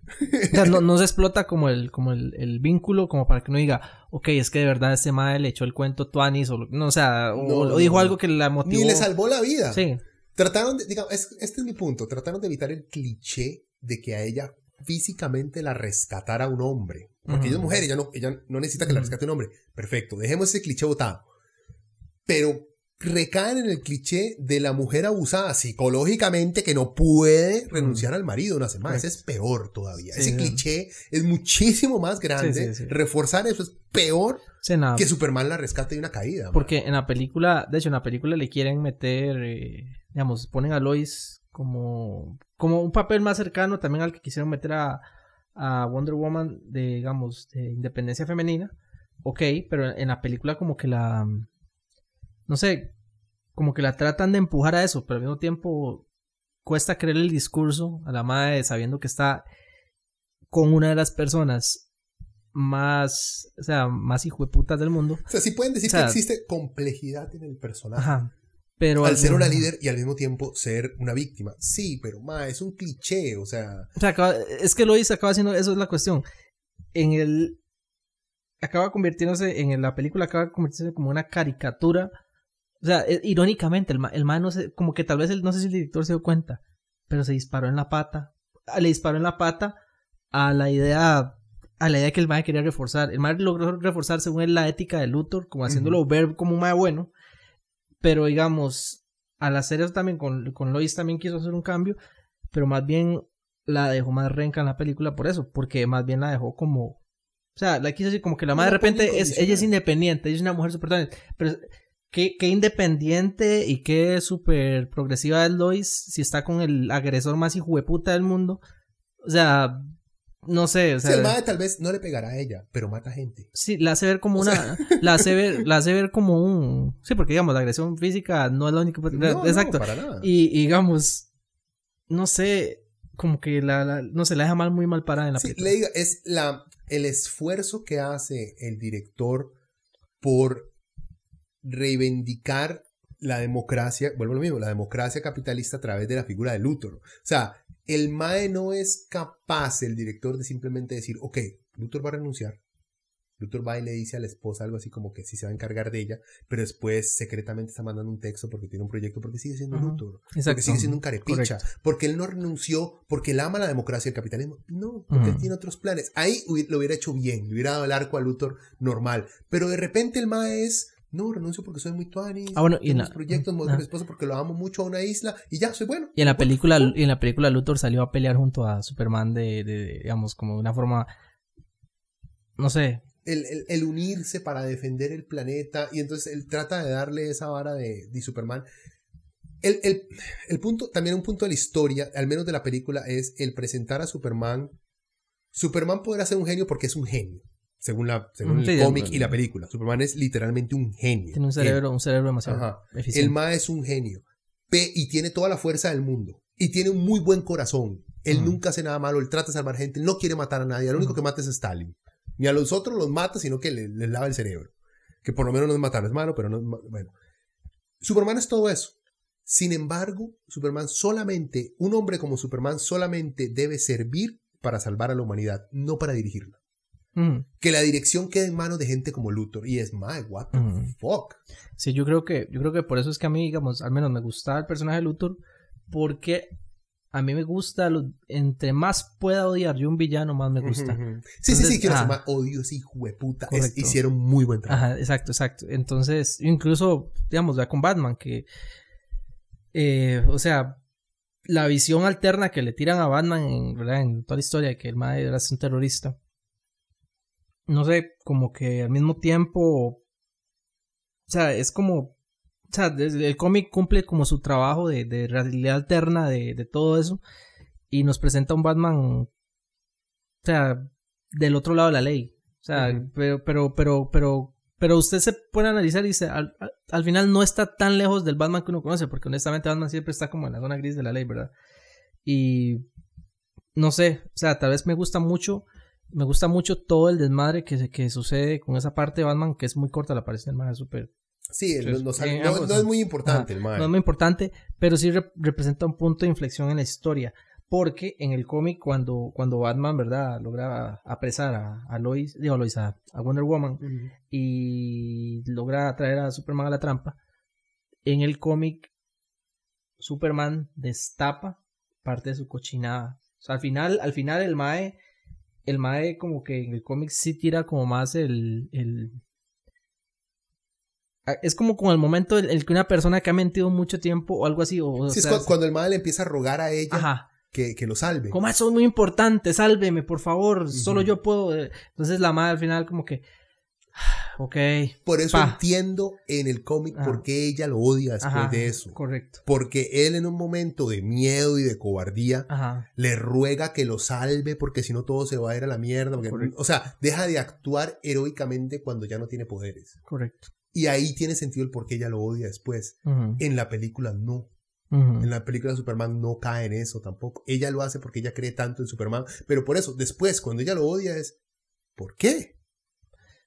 O sea, no, no se explota como el, como el, el vínculo, como para que uno diga, ok, es que de verdad este madre le echó el cuento Tuanis, o no, o sea, o, No, o no, dijo algo que la motivó. Ni le salvó la vida. Sí, Trataron de, digamos, es- este es mi punto, trataron de evitar el cliché de que a ella físicamente la rescatara un hombre. Porque Ujú. ella es mujer, ella no, ella no necesita que la rescate un hombre. Perfecto, dejemos ese cliché botado. Pero recaen en el cliché de la mujer abusada psicológicamente que no puede renunciar al marido una semana. Ese es peor todavía. Sí, ese sí. cliché es muchísimo más grande. Sí. Reforzar eso es peor nada. que Superman la rescate de una caída. man. Porque en la película, de hecho, en la película le quieren meter, eh, digamos, ponen a Lois como, como un papel más cercano también al que quisieron meter a, a Wonder Woman de, digamos, de independencia femenina. Ok, pero en la película como que la, no sé, como que la tratan de empujar a eso, pero al mismo tiempo cuesta creer el discurso a la madre sabiendo que está con una de las personas más, o sea, más hijueputas del mundo. O sea, sí pueden decir O sea, que existe complejidad en el personaje. Ajá. Pero al ser una líder y al mismo tiempo ser una víctima. Sí, pero ma, es un cliché, o sea, O sea, acaba- es que Lois acaba haciendo, eso es la cuestión. En el. Acaba convirtiéndose, en la película acaba convirtiéndose como una caricatura. O sea, eh, irónicamente, el ma, el ma no sé, como que tal vez, el, no sé si el director se dio cuenta, pero se disparó en la pata. ah, Le disparó en la pata a la idea, a la idea que el ma quería reforzar. El ma logró reforzar, según él, la ética de Luthor, como haciéndolo ver como un ma bueno. Pero digamos, al hacer eso también con, con Lois también quiso hacer un cambio, pero más bien la dejó más renca en la película por eso, porque más bien la dejó como, o sea, la quiso decir como que la madre de repente es, ella es independiente, ella es una mujer súper pero qué, qué independiente y qué súper progresiva es Lois si está con el agresor más hijueputa del mundo, o sea, no sé, o si sea, el mae tal vez no le pegará a ella, pero mata gente. Sí, la hace ver como O una. la, hace ver, la hace ver como un. Sí, porque digamos, la agresión física no es la única. No, exacto. no, para nada. Y, y digamos, no sé, como que la, la- no se la deja mal, muy mal parada en la Sí, película. le diga, es la, el esfuerzo que hace el director por reivindicar la democracia, vuelvo a lo mismo, la democracia capitalista a través de la figura de Luthor. O sea, el MAE no es capaz, el director, de simplemente decir, ok, Luthor va a renunciar. Luthor va y le dice a la esposa algo así como que sí se va a encargar de ella, pero después secretamente está mandando un texto porque tiene un proyecto, porque sigue siendo Ujú, Luthor. Porque Exacto. sigue siendo un carepicha. Correcto. Porque él no renunció, porque él ama la democracia y el capitalismo. No, porque él Ujú. tiene otros planes. Ahí lo hubiera hecho bien, le hubiera dado el arco a Luthor normal. Pero de repente el mae es, no, renuncio porque soy muy tuani. Ah, bueno, y en la- proyectos, me voy mi esposo porque lo amo mucho a una isla y ya, soy bueno. Y en la película, y en la película Luthor salió a pelear junto a Superman de, de- de, digamos, como de una forma. No sé. El, el- el unirse para defender el planeta y entonces él trata de darle esa vara de, de Superman. El, el- el punto, también un punto de la historia, al menos de la película, es el presentar a Superman. Superman podrá ser un genio porque es un genio, según, la, según Mm, sí, el cómic y la película. Superman es literalmente un genio. Tiene un cerebro, un cerebro demasiado Ajá. eficiente. El Ma es un genio. P y tiene toda la fuerza del mundo. Y tiene un muy buen corazón. Él Ujú. nunca hace nada malo, él trata de salvar gente, él no quiere matar a nadie. Lo único Ujú. que mata es a Stalin. Ni a los otros los mata, sino que le- les lava el cerebro. Que por lo menos no es matar, es malo, pero no es Bueno. Superman es todo eso. Sin embargo, Superman solamente, un hombre como Superman solamente debe servir para salvar a la humanidad, no para dirigirla. Ujú. Que la dirección quede en manos de gente como Luthor. Y es, my, what the Ujú. fuck. Sí, yo creo que, yo creo que por eso es que a mí, digamos, al menos me gustaba el personaje de Luthor, porque a mí me gusta, lo- entre más pueda odiar yo un villano, más me gusta. Sí, sí, sí, quiero ajá. sumar odio ese hijo de puta. Es- hicieron muy buen trabajo. Ajá, exacto, exacto. Entonces, incluso, digamos, ya con Batman, que, eh, o sea, la visión alterna que le tiran a Batman en, ¿verdad? en toda la historia de que el mae era un terrorista. No sé, como que al mismo tiempo. O sea, es como. O sea, el cómic cumple como su trabajo de, de realidad alterna de, de todo eso. Y nos presenta un Batman. O sea, del otro lado de la ley. O sea, pero, pero, pero, pero, pero usted se puede analizar y dice, al, al- al final no está tan lejos del Batman que uno conoce, porque honestamente Batman siempre está como en la zona gris de la ley, ¿verdad? Y no sé, o sea, tal vez me gusta mucho, me gusta mucho todo el desmadre que, se- que sucede con esa parte de Batman, que es muy corta la aparición del man, es súper Sí, Sí, no, no es muy importante el mae. no es muy importante, pero sí rep- representa un punto de inflexión en la historia. Porque en el cómic, cuando, cuando Batman, ¿verdad?, logra apresar a, a Lois, digo a Lois, a, a Wonder Woman, y logra traer a Superman a la trampa, en el cómic, Superman destapa parte de su cochinada. O sea, al final, al final el Mae, el Mae como que en el cómic sí tira como más el, el Ah, es como con el momento en el que una persona que ha mentido mucho tiempo o algo así. O, o Sí, es sea, cuando el mae le empieza a rogar a ella Ajá. que, que lo salve. Como eso es muy importante, sálveme, por favor. Solo yo puedo. eh. Entonces la madre al final como que. Ok. Por eso Pa. entiendo en el cómic por qué ella lo odia después Ajá, de eso. Correcto. Porque él en un momento de miedo y de cobardía Ajá. le ruega que lo salve porque si no todo se va a ir a la mierda. porque- o sea, deja de actuar heroicamente cuando ya no tiene poderes. Correcto. Y ahí tiene sentido el por qué ella lo odia después. En la película no. En la película de Superman no cae en eso tampoco. Ella lo hace porque ella cree tanto en Superman. Pero por eso, después, cuando ella lo odia es... ¿Por qué?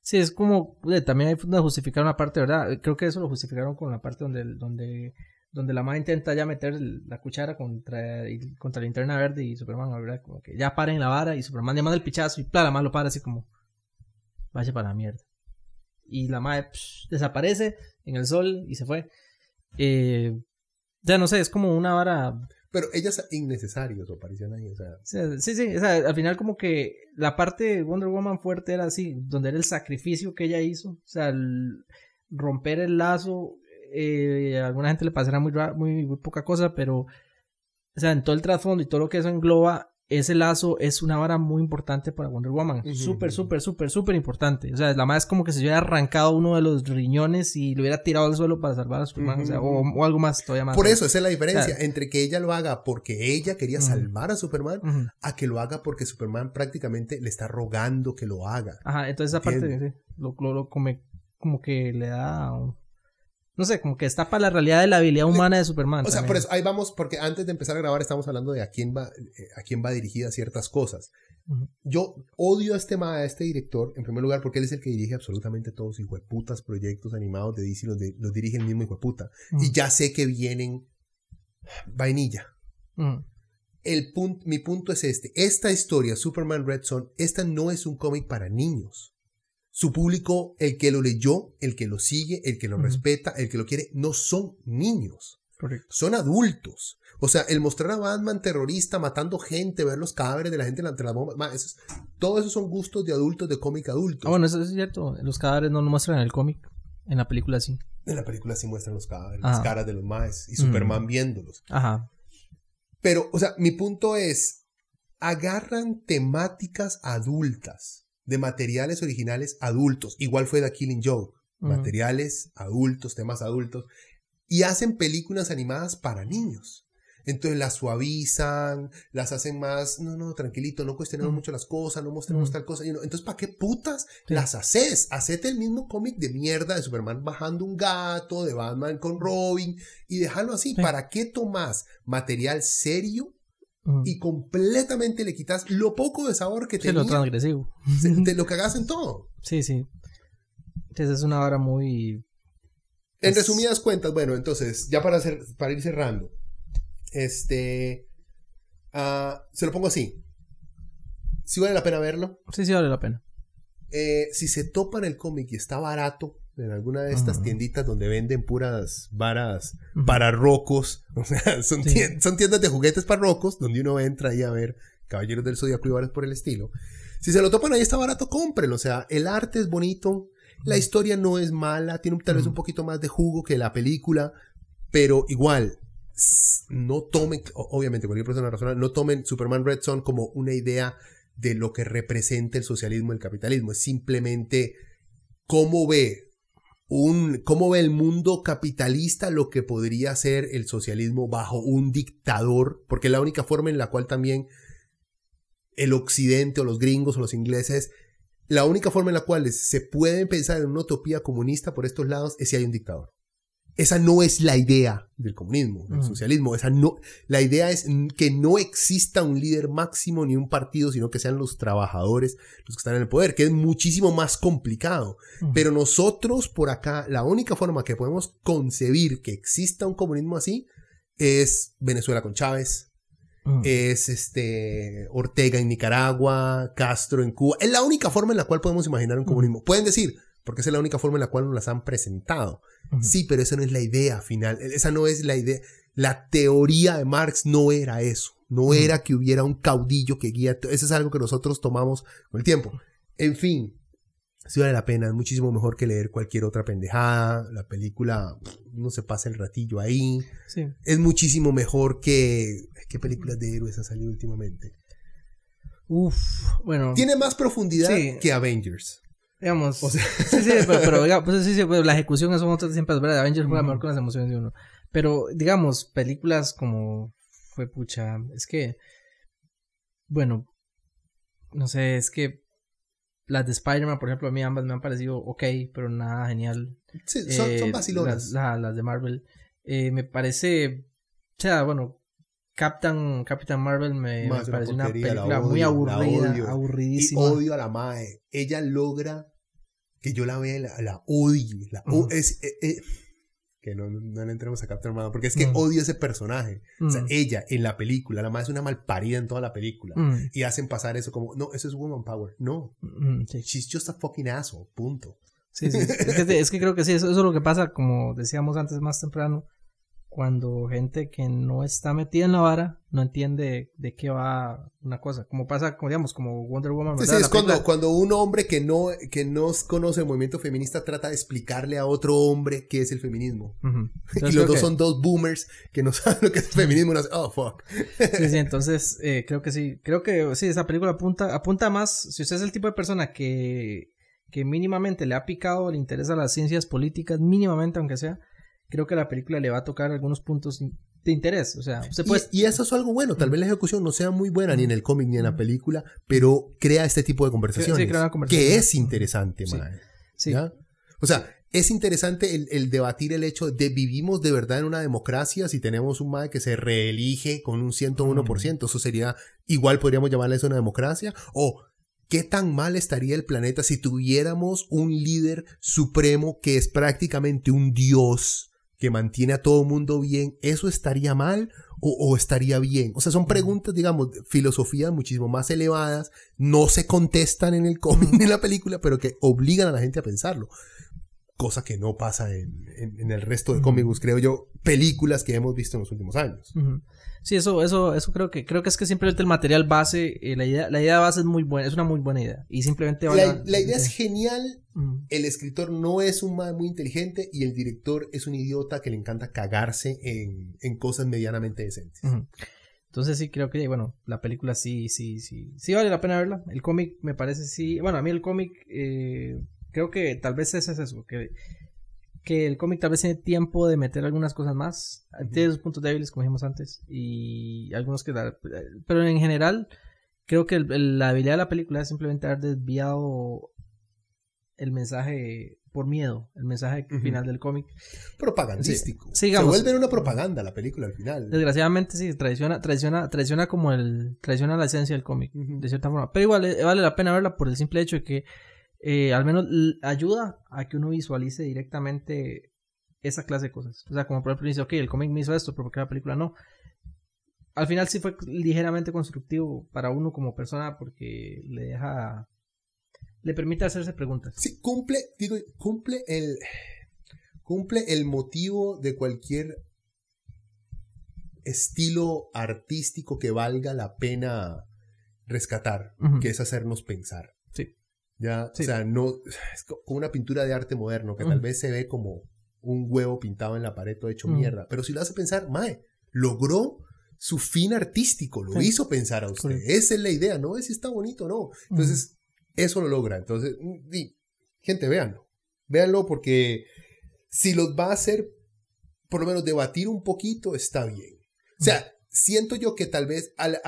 Sí, es como. eh, también hay que justificar una parte, ¿verdad? Eh, Creo que eso lo justificaron con la parte donde. donde donde la madre intenta ya meter la cuchara contra, contra la linterna verde y Superman, ¿verdad? Como que ya paren la vara y Superman le manda el pichazo y plá, la madre lo para así como, vaya para la mierda. Y la madre psh, desaparece en el sol y se fue. Eh, ya no sé, es como una vara Pero ella es innecesaria su aparición ahí. O sea, o Sí, sí, o sea, al final como que la parte de Wonder Woman fuerte era así, donde era el sacrificio que ella hizo, o sea, romper el lazo, eh, a alguna gente le pasará muy, muy, muy poca cosa, pero, o sea, en todo el trasfondo y todo lo que eso engloba, ese lazo es una vara muy importante para Wonder Woman, súper, súper, súper, súper importante, o sea, la más es como que se hubiera arrancado uno de los riñones y lo hubiera tirado al suelo para salvar a Superman, o sea, o, algo más todavía más. por eso, esa es la diferencia entre que ella lo haga porque ella quería salvar a Superman a que lo haga porque Superman prácticamente le está rogando que lo haga. Ajá, entonces esa parte Entiendo. sí, lo, lo, lo come- como que le da un- no sé, como que está para la realidad de la habilidad humana de Superman. O sea, también. por eso, ahí vamos, porque antes de empezar a grabar estamos hablando de a quién va, eh, a quién va dirigida ciertas cosas. Yo odio a este, a este director, en primer lugar, porque él es el que dirige absolutamente todos los hijueputas proyectos animados de DC, los, de- los dirige el mismo hijueputa. Ujú. Y ya sé que vienen vainilla. El punto, mi punto es este. Esta historia, Superman Red Son, esta no es un cómic para niños. Su público, el que lo leyó, el que lo sigue, el que lo respeta, el que lo quiere, no son niños. Correcto. Son adultos. O sea, el mostrar a Batman terrorista matando gente, ver los cadáveres de la gente entre las bombas, eso es- todo eso son gustos de adultos, de cómic adultos. Ah, bueno, eso es cierto. Los cadáveres no lo muestran en el cómic. En la película sí. En la película sí muestran los cadáveres, Ajá. las caras de los maes y Mm. Superman viéndolos. Ajá. Pero, o sea, mi punto es, agarran temáticas adultas de materiales originales adultos. Igual fue The Killing. Ujú. Materiales adultos, temas adultos. Y hacen películas animadas para niños. Entonces las suavizan, las hacen más, no, no, tranquilito, no cuestionemos mucho las cosas, no mostremos tal cosa. y no. Entonces, ¿para qué putas Sí. las haces? Hacete el mismo cómic de mierda de Superman bajando un gato, de Batman con Robin, y déjalo así. Sí. ¿Para qué tomas material serio Y completamente le quitas lo poco de sabor que Sí, lo tenía transgresivo. de, de lo que hagas en todo? Sí, sí. Entonces es una hora muy... En Es- resumidas cuentas, bueno, entonces, ya para, hacer, para ir cerrando, este, ah, se lo pongo así. Si vale la pena verlo. Sí, sí, vale la pena. Eh, si se topan el cómic y está barato en alguna de estas tienditas donde venden puras varas para rocos, o sea, son, Sí. tien- son tiendas de juguetes para rocos donde uno entra ahí a ver Caballeros del Zodiaco y varas por el estilo. Si se lo topan ahí está barato, cómprenlo. O sea, el arte es bonito, la historia no es mala, tiene tal vez un poquito más de jugo que la película, pero igual, no tomen, obviamente cualquier persona razonable, no tomen Superman Red Son como una idea de lo que representa el socialismo y el capitalismo. Es simplemente cómo ve un, cómo ve el mundo capitalista lo que podría ser el socialismo bajo un dictador, porque es la única forma en la cual también el occidente o los gringos o los ingleses, la única forma en la cual se pueden pensar en una utopía comunista por estos lados es si hay un dictador. Esa no es la idea del comunismo, del Ujú. socialismo. Esa no, la idea es que no exista un líder máximo ni un partido, sino que sean los trabajadores los que están en el poder, que es muchísimo más complicado. Pero nosotros por acá, la única forma que podemos concebir que exista un comunismo así es Venezuela con Chávez, Ujú. es este Ortega en Nicaragua, Castro en Cuba. Es la única forma en la cual podemos imaginar un comunismo. Pueden decir, porque esa es la única forma en la cual nos las han presentado. Sí, pero esa no es la idea final. Esa no es la idea. La teoría de Marx no era eso. No era que hubiera un caudillo que guía. Eso es algo que nosotros tomamos con el tiempo. En fin, sí vale la pena. Es muchísimo mejor que leer cualquier otra pendejada. La película, no se pasa el ratillo ahí. Sí. Es muchísimo mejor que. ¿Qué películas de héroes han salido últimamente? Uf, bueno. Tiene más profundidad Sí. que Avengers. Digamos. O sea- sí, sí, pero, pero digamos, pues, sí, sí, pues, la ejecución eso otras siempre es verdad. Avengers juega Ujú. mejor con las emociones de uno. Pero, digamos, películas como fue pucha, es que, bueno, no sé, es que las de Spider-Man, por ejemplo, a mí ambas me han parecido ok, pero nada genial. Sí, son, Eh, son vacilonas. Las, la- las de Marvel. Eh, me parece, o sea, bueno, Captain, Captain Marvel me, me es una película muy odio, aburrida, odio. y aburridísima. odio a la Mae. Ella logra que yo la vea, la, la odie. La, es, eh, que no, no, le entremos a Captain Marvel, porque es que Mm. odio ese personaje. O sea, ella en la película, la Mae es una malparida en toda la película. Y hacen pasar eso como, no, eso es woman power. No, sí. she's just a fucking asshole. Punto. Sí, sí. Es que, es que creo que sí, eso, eso es lo que pasa, como decíamos antes más temprano, cuando gente que no está metida en la vara no entiende de qué va una cosa. Como pasa, como digamos, como Wonder Woman. Sí, cuando, cuando un hombre que no, que no conoce el movimiento feminista trata de explicarle a otro hombre qué es el feminismo. Y Entonces los dos que- son dos boomers que no saben lo que es el feminismo. Y no hacen, oh, fuck. Sí, sí, entonces eh, creo que sí. Creo que sí, esa película apunta, apunta más. Si usted es el tipo de persona que, que mínimamente le ha picado, le interesa las ciencias políticas, mínimamente aunque sea, creo que la película le va a tocar algunos puntos de interés. O sea, puede. Y, y eso es algo bueno. Tal vez la ejecución no sea muy buena ni en el cómic ni en la película, pero crea este tipo de conversaciones. Sí, crea una conversación. Que es interesante, Sí. mae, sí. ¿ya? O sea, es interesante el, el debatir el hecho de vivimos de verdad en una democracia si tenemos un MAE que se reelige con un 101%. Eso sería, igual podríamos llamarle eso una democracia. O qué tan mal estaría el planeta si tuviéramos un líder supremo que es prácticamente un dios que mantiene a todo mundo bien. ¿Eso estaría mal o, o estaría bien? O sea, son preguntas, digamos, filosofías muchísimo más elevadas. No se contestan en el cómic ni en la película, pero que obligan a la gente a pensarlo cosa que no pasa en, en- en el resto de cómics, creo yo, películas que hemos visto en los últimos años. Sí, eso, eso, eso creo que, creo que es que simplemente el material base, eh, la idea, la idea base es muy buena, es una muy buena idea. Y simplemente La, la idea es genial, el escritor no es un man muy inteligente y el director es un idiota que le encanta cagarse en, en cosas medianamente decentes. Entonces sí creo que, bueno, la película sí, sí, sí, sí vale la pena verla. El cómic me parece sí, bueno, a mí el cómic eh, creo que tal vez ese es eso, que, que el cómic tal vez tiene tiempo de meter algunas cosas más. Tiene sus puntos débiles, como dijimos antes, y algunos que... da- Pero en general, creo que el- el- la habilidad de la película es simplemente haber desviado el mensaje por miedo, el mensaje final del cómic. Propagandístico. Sí. Se vuelve una propaganda la película al final. Desgraciadamente sí, traiciona, traiciona, traiciona como el, traiciona la esencia del cómic, de cierta forma. Pero igual eh, vale la pena verla por el simple hecho de que eh, al menos ayuda a que uno visualice directamente esa clase de cosas. O sea, como por ejemplo dice, ok, el cómic me hizo esto, pero ¿por qué la película no? Al final sí fue ligeramente constructivo para uno como persona porque le deja, le permite hacerse preguntas. Sí, cumple, digo, cumple el, cumple el motivo de cualquier estilo artístico que valga la pena rescatar, que es hacernos pensar. Ya, Sí. o sea, no, es co- como una pintura de arte moderno que tal Ujú. vez se ve como un huevo pintado en la pared todo hecho Ujú. mierda, pero si lo hace pensar, mae, logró su fin artístico, lo Sí. hizo pensar a usted. Correcto. Esa es la idea, no es si está bonito o no. Entonces, eso lo logra. Entonces, mm, y, gente, véanlo. Véanlo porque si los va a hacer, por lo menos debatir un poquito, está bien. O sea, siento yo que tal vez al-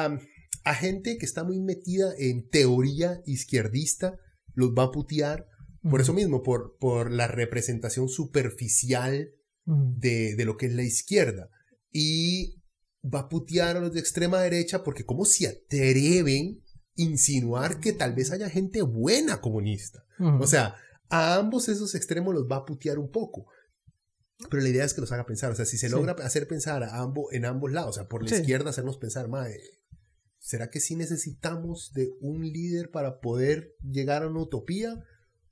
a gente que está muy metida en teoría izquierdista, los va a putear por eso mismo, por, por la representación superficial de, de lo que es la izquierda. Y va a putear a los de extrema derecha porque cómo se atreven a insinuar que tal vez haya gente buena comunista. O sea, a ambos esos extremos los va a putear un poco. Pero la idea es que los haga pensar. O sea, si se Sí. logra hacer pensar a ambos, en ambos lados, o sea, por la Sí. izquierda hacernos pensar, madre, ¿será que sí necesitamos de un líder para poder llegar a una utopía?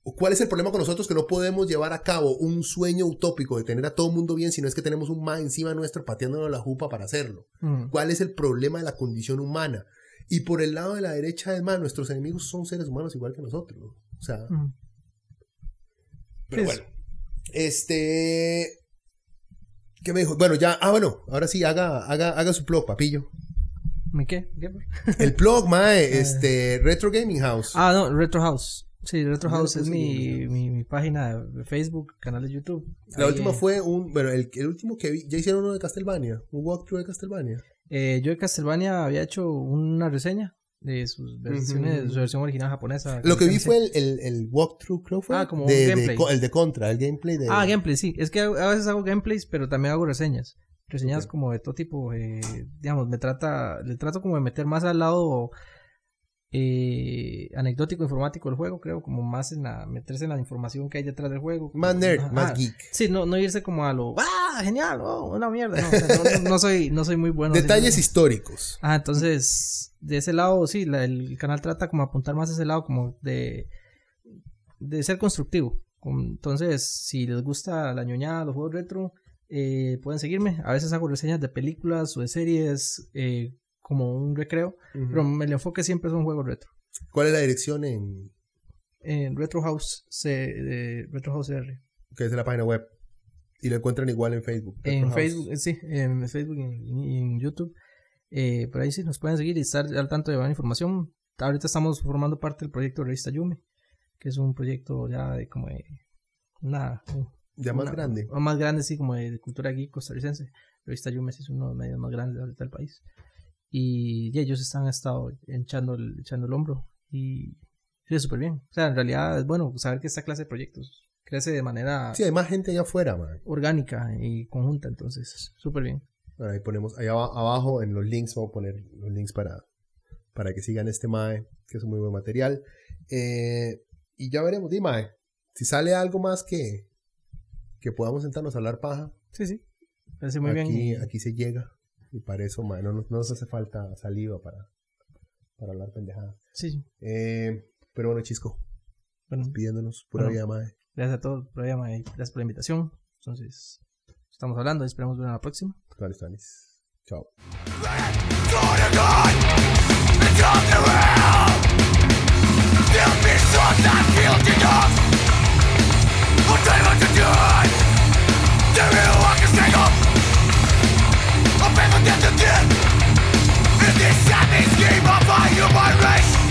¿O cuál es el problema con nosotros que no podemos llevar a cabo un sueño utópico de tener a todo el mundo bien si no es que tenemos un ma encima nuestro pateándonos la jupa para hacerlo? Ujú. ¿Cuál es el problema de la condición humana? Y por el lado de la derecha, además, nuestros enemigos son seres humanos igual que nosotros. O sea, Ujú. pero Sí, bueno. Este. ¿Qué me dijo? Bueno, ya. Ah, bueno. Ahora sí, haga, haga, haga su blog, papillo. ¿Me qué? ¿Qué? El blog, mae. este. Retro Gaming House. Ah, no, Retro House. Sí, Retro House es puse mi, mi, mi página de Facebook, canal de YouTube. La Ahí, última eh, fue un. Bueno, el, el último que vi. Ya hicieron uno de Castlevania. Un walkthrough de Castlevania. eh, yo de Castlevania había hecho una reseña de sus versiones, de su versión original japonesa. Lo que vi fue el, el, el walkthrough, creo fue. Ah, como un de, gameplay. el de Contra, el gameplay de. Ah, gameplay, sí. Es que a veces hago gameplays, pero también hago reseñas. Reseñas como de todo tipo. eh, digamos, me trata, le trato como de meter más al lado eh, anecdótico informático del juego, creo, como más en la, meterse en la información que hay detrás del juego. Más nerd, más geek. Sí, no, no irse como a lo, ¡ah, genial! Oh, una mierda. No, o sea, no, no- no soy, no soy muy bueno. Detalles históricos. Ah, entonces, de ese lado, sí, la- el canal trata como apuntar más a ese lado, como de, de ser constructivo. Con- Entonces, si les gusta la ñoñada, los juegos retro, eh, pueden seguirme. A veces hago reseñas de películas o de series eh, como un recreo, Ujú. pero el enfoque siempre es un juego retro. ¿Cuál es la dirección en. En Retro House, C, de Retro House R. que es la página web? Y lo encuentran igual en Facebook. Retro En House. Facebook, eh, sí, en Facebook y en, en YouTube. Eh, por ahí sí nos pueden seguir y estar al tanto de buena información. Ahorita estamos formando parte del proyecto Revista Yume, que es un proyecto ya de como de una, Ya más una- grande. o más grande, sí, como de, de cultura geek costarricense. Revista Yume sí es uno de los medios más grandes ahorita del país. Y, y ellos están estado echando el, echando el hombro. Y sí, súper bien. O sea, en realidad es bueno saber que esta clase de proyectos crece de manera Sí, hay más gente allá afuera, man. orgánica y conjunta, entonces, súper bien. Bueno, ahí ponemos, ahí aba- abajo en los links, vamos a poner los links para, para que sigan este MAE, que es un muy buen material. Eh, y ya veremos, di MAE, si sale algo más que, que podamos sentarnos a hablar paja. Sí, sí. Parece muy aquí, bien. Aquí se llega. Y para eso, man, no, nos hace falta saliva para, para hablar pendejada. Sí. Eh, pero bueno, Chisco. Bueno. Pidiéndonos pura bueno, vida, madre. Gracias a todos, pura vida, madre. Gracias por la invitación. Entonces, estamos hablando. Esperamos ver a la próxima. Tales, tales. Chao. Human race?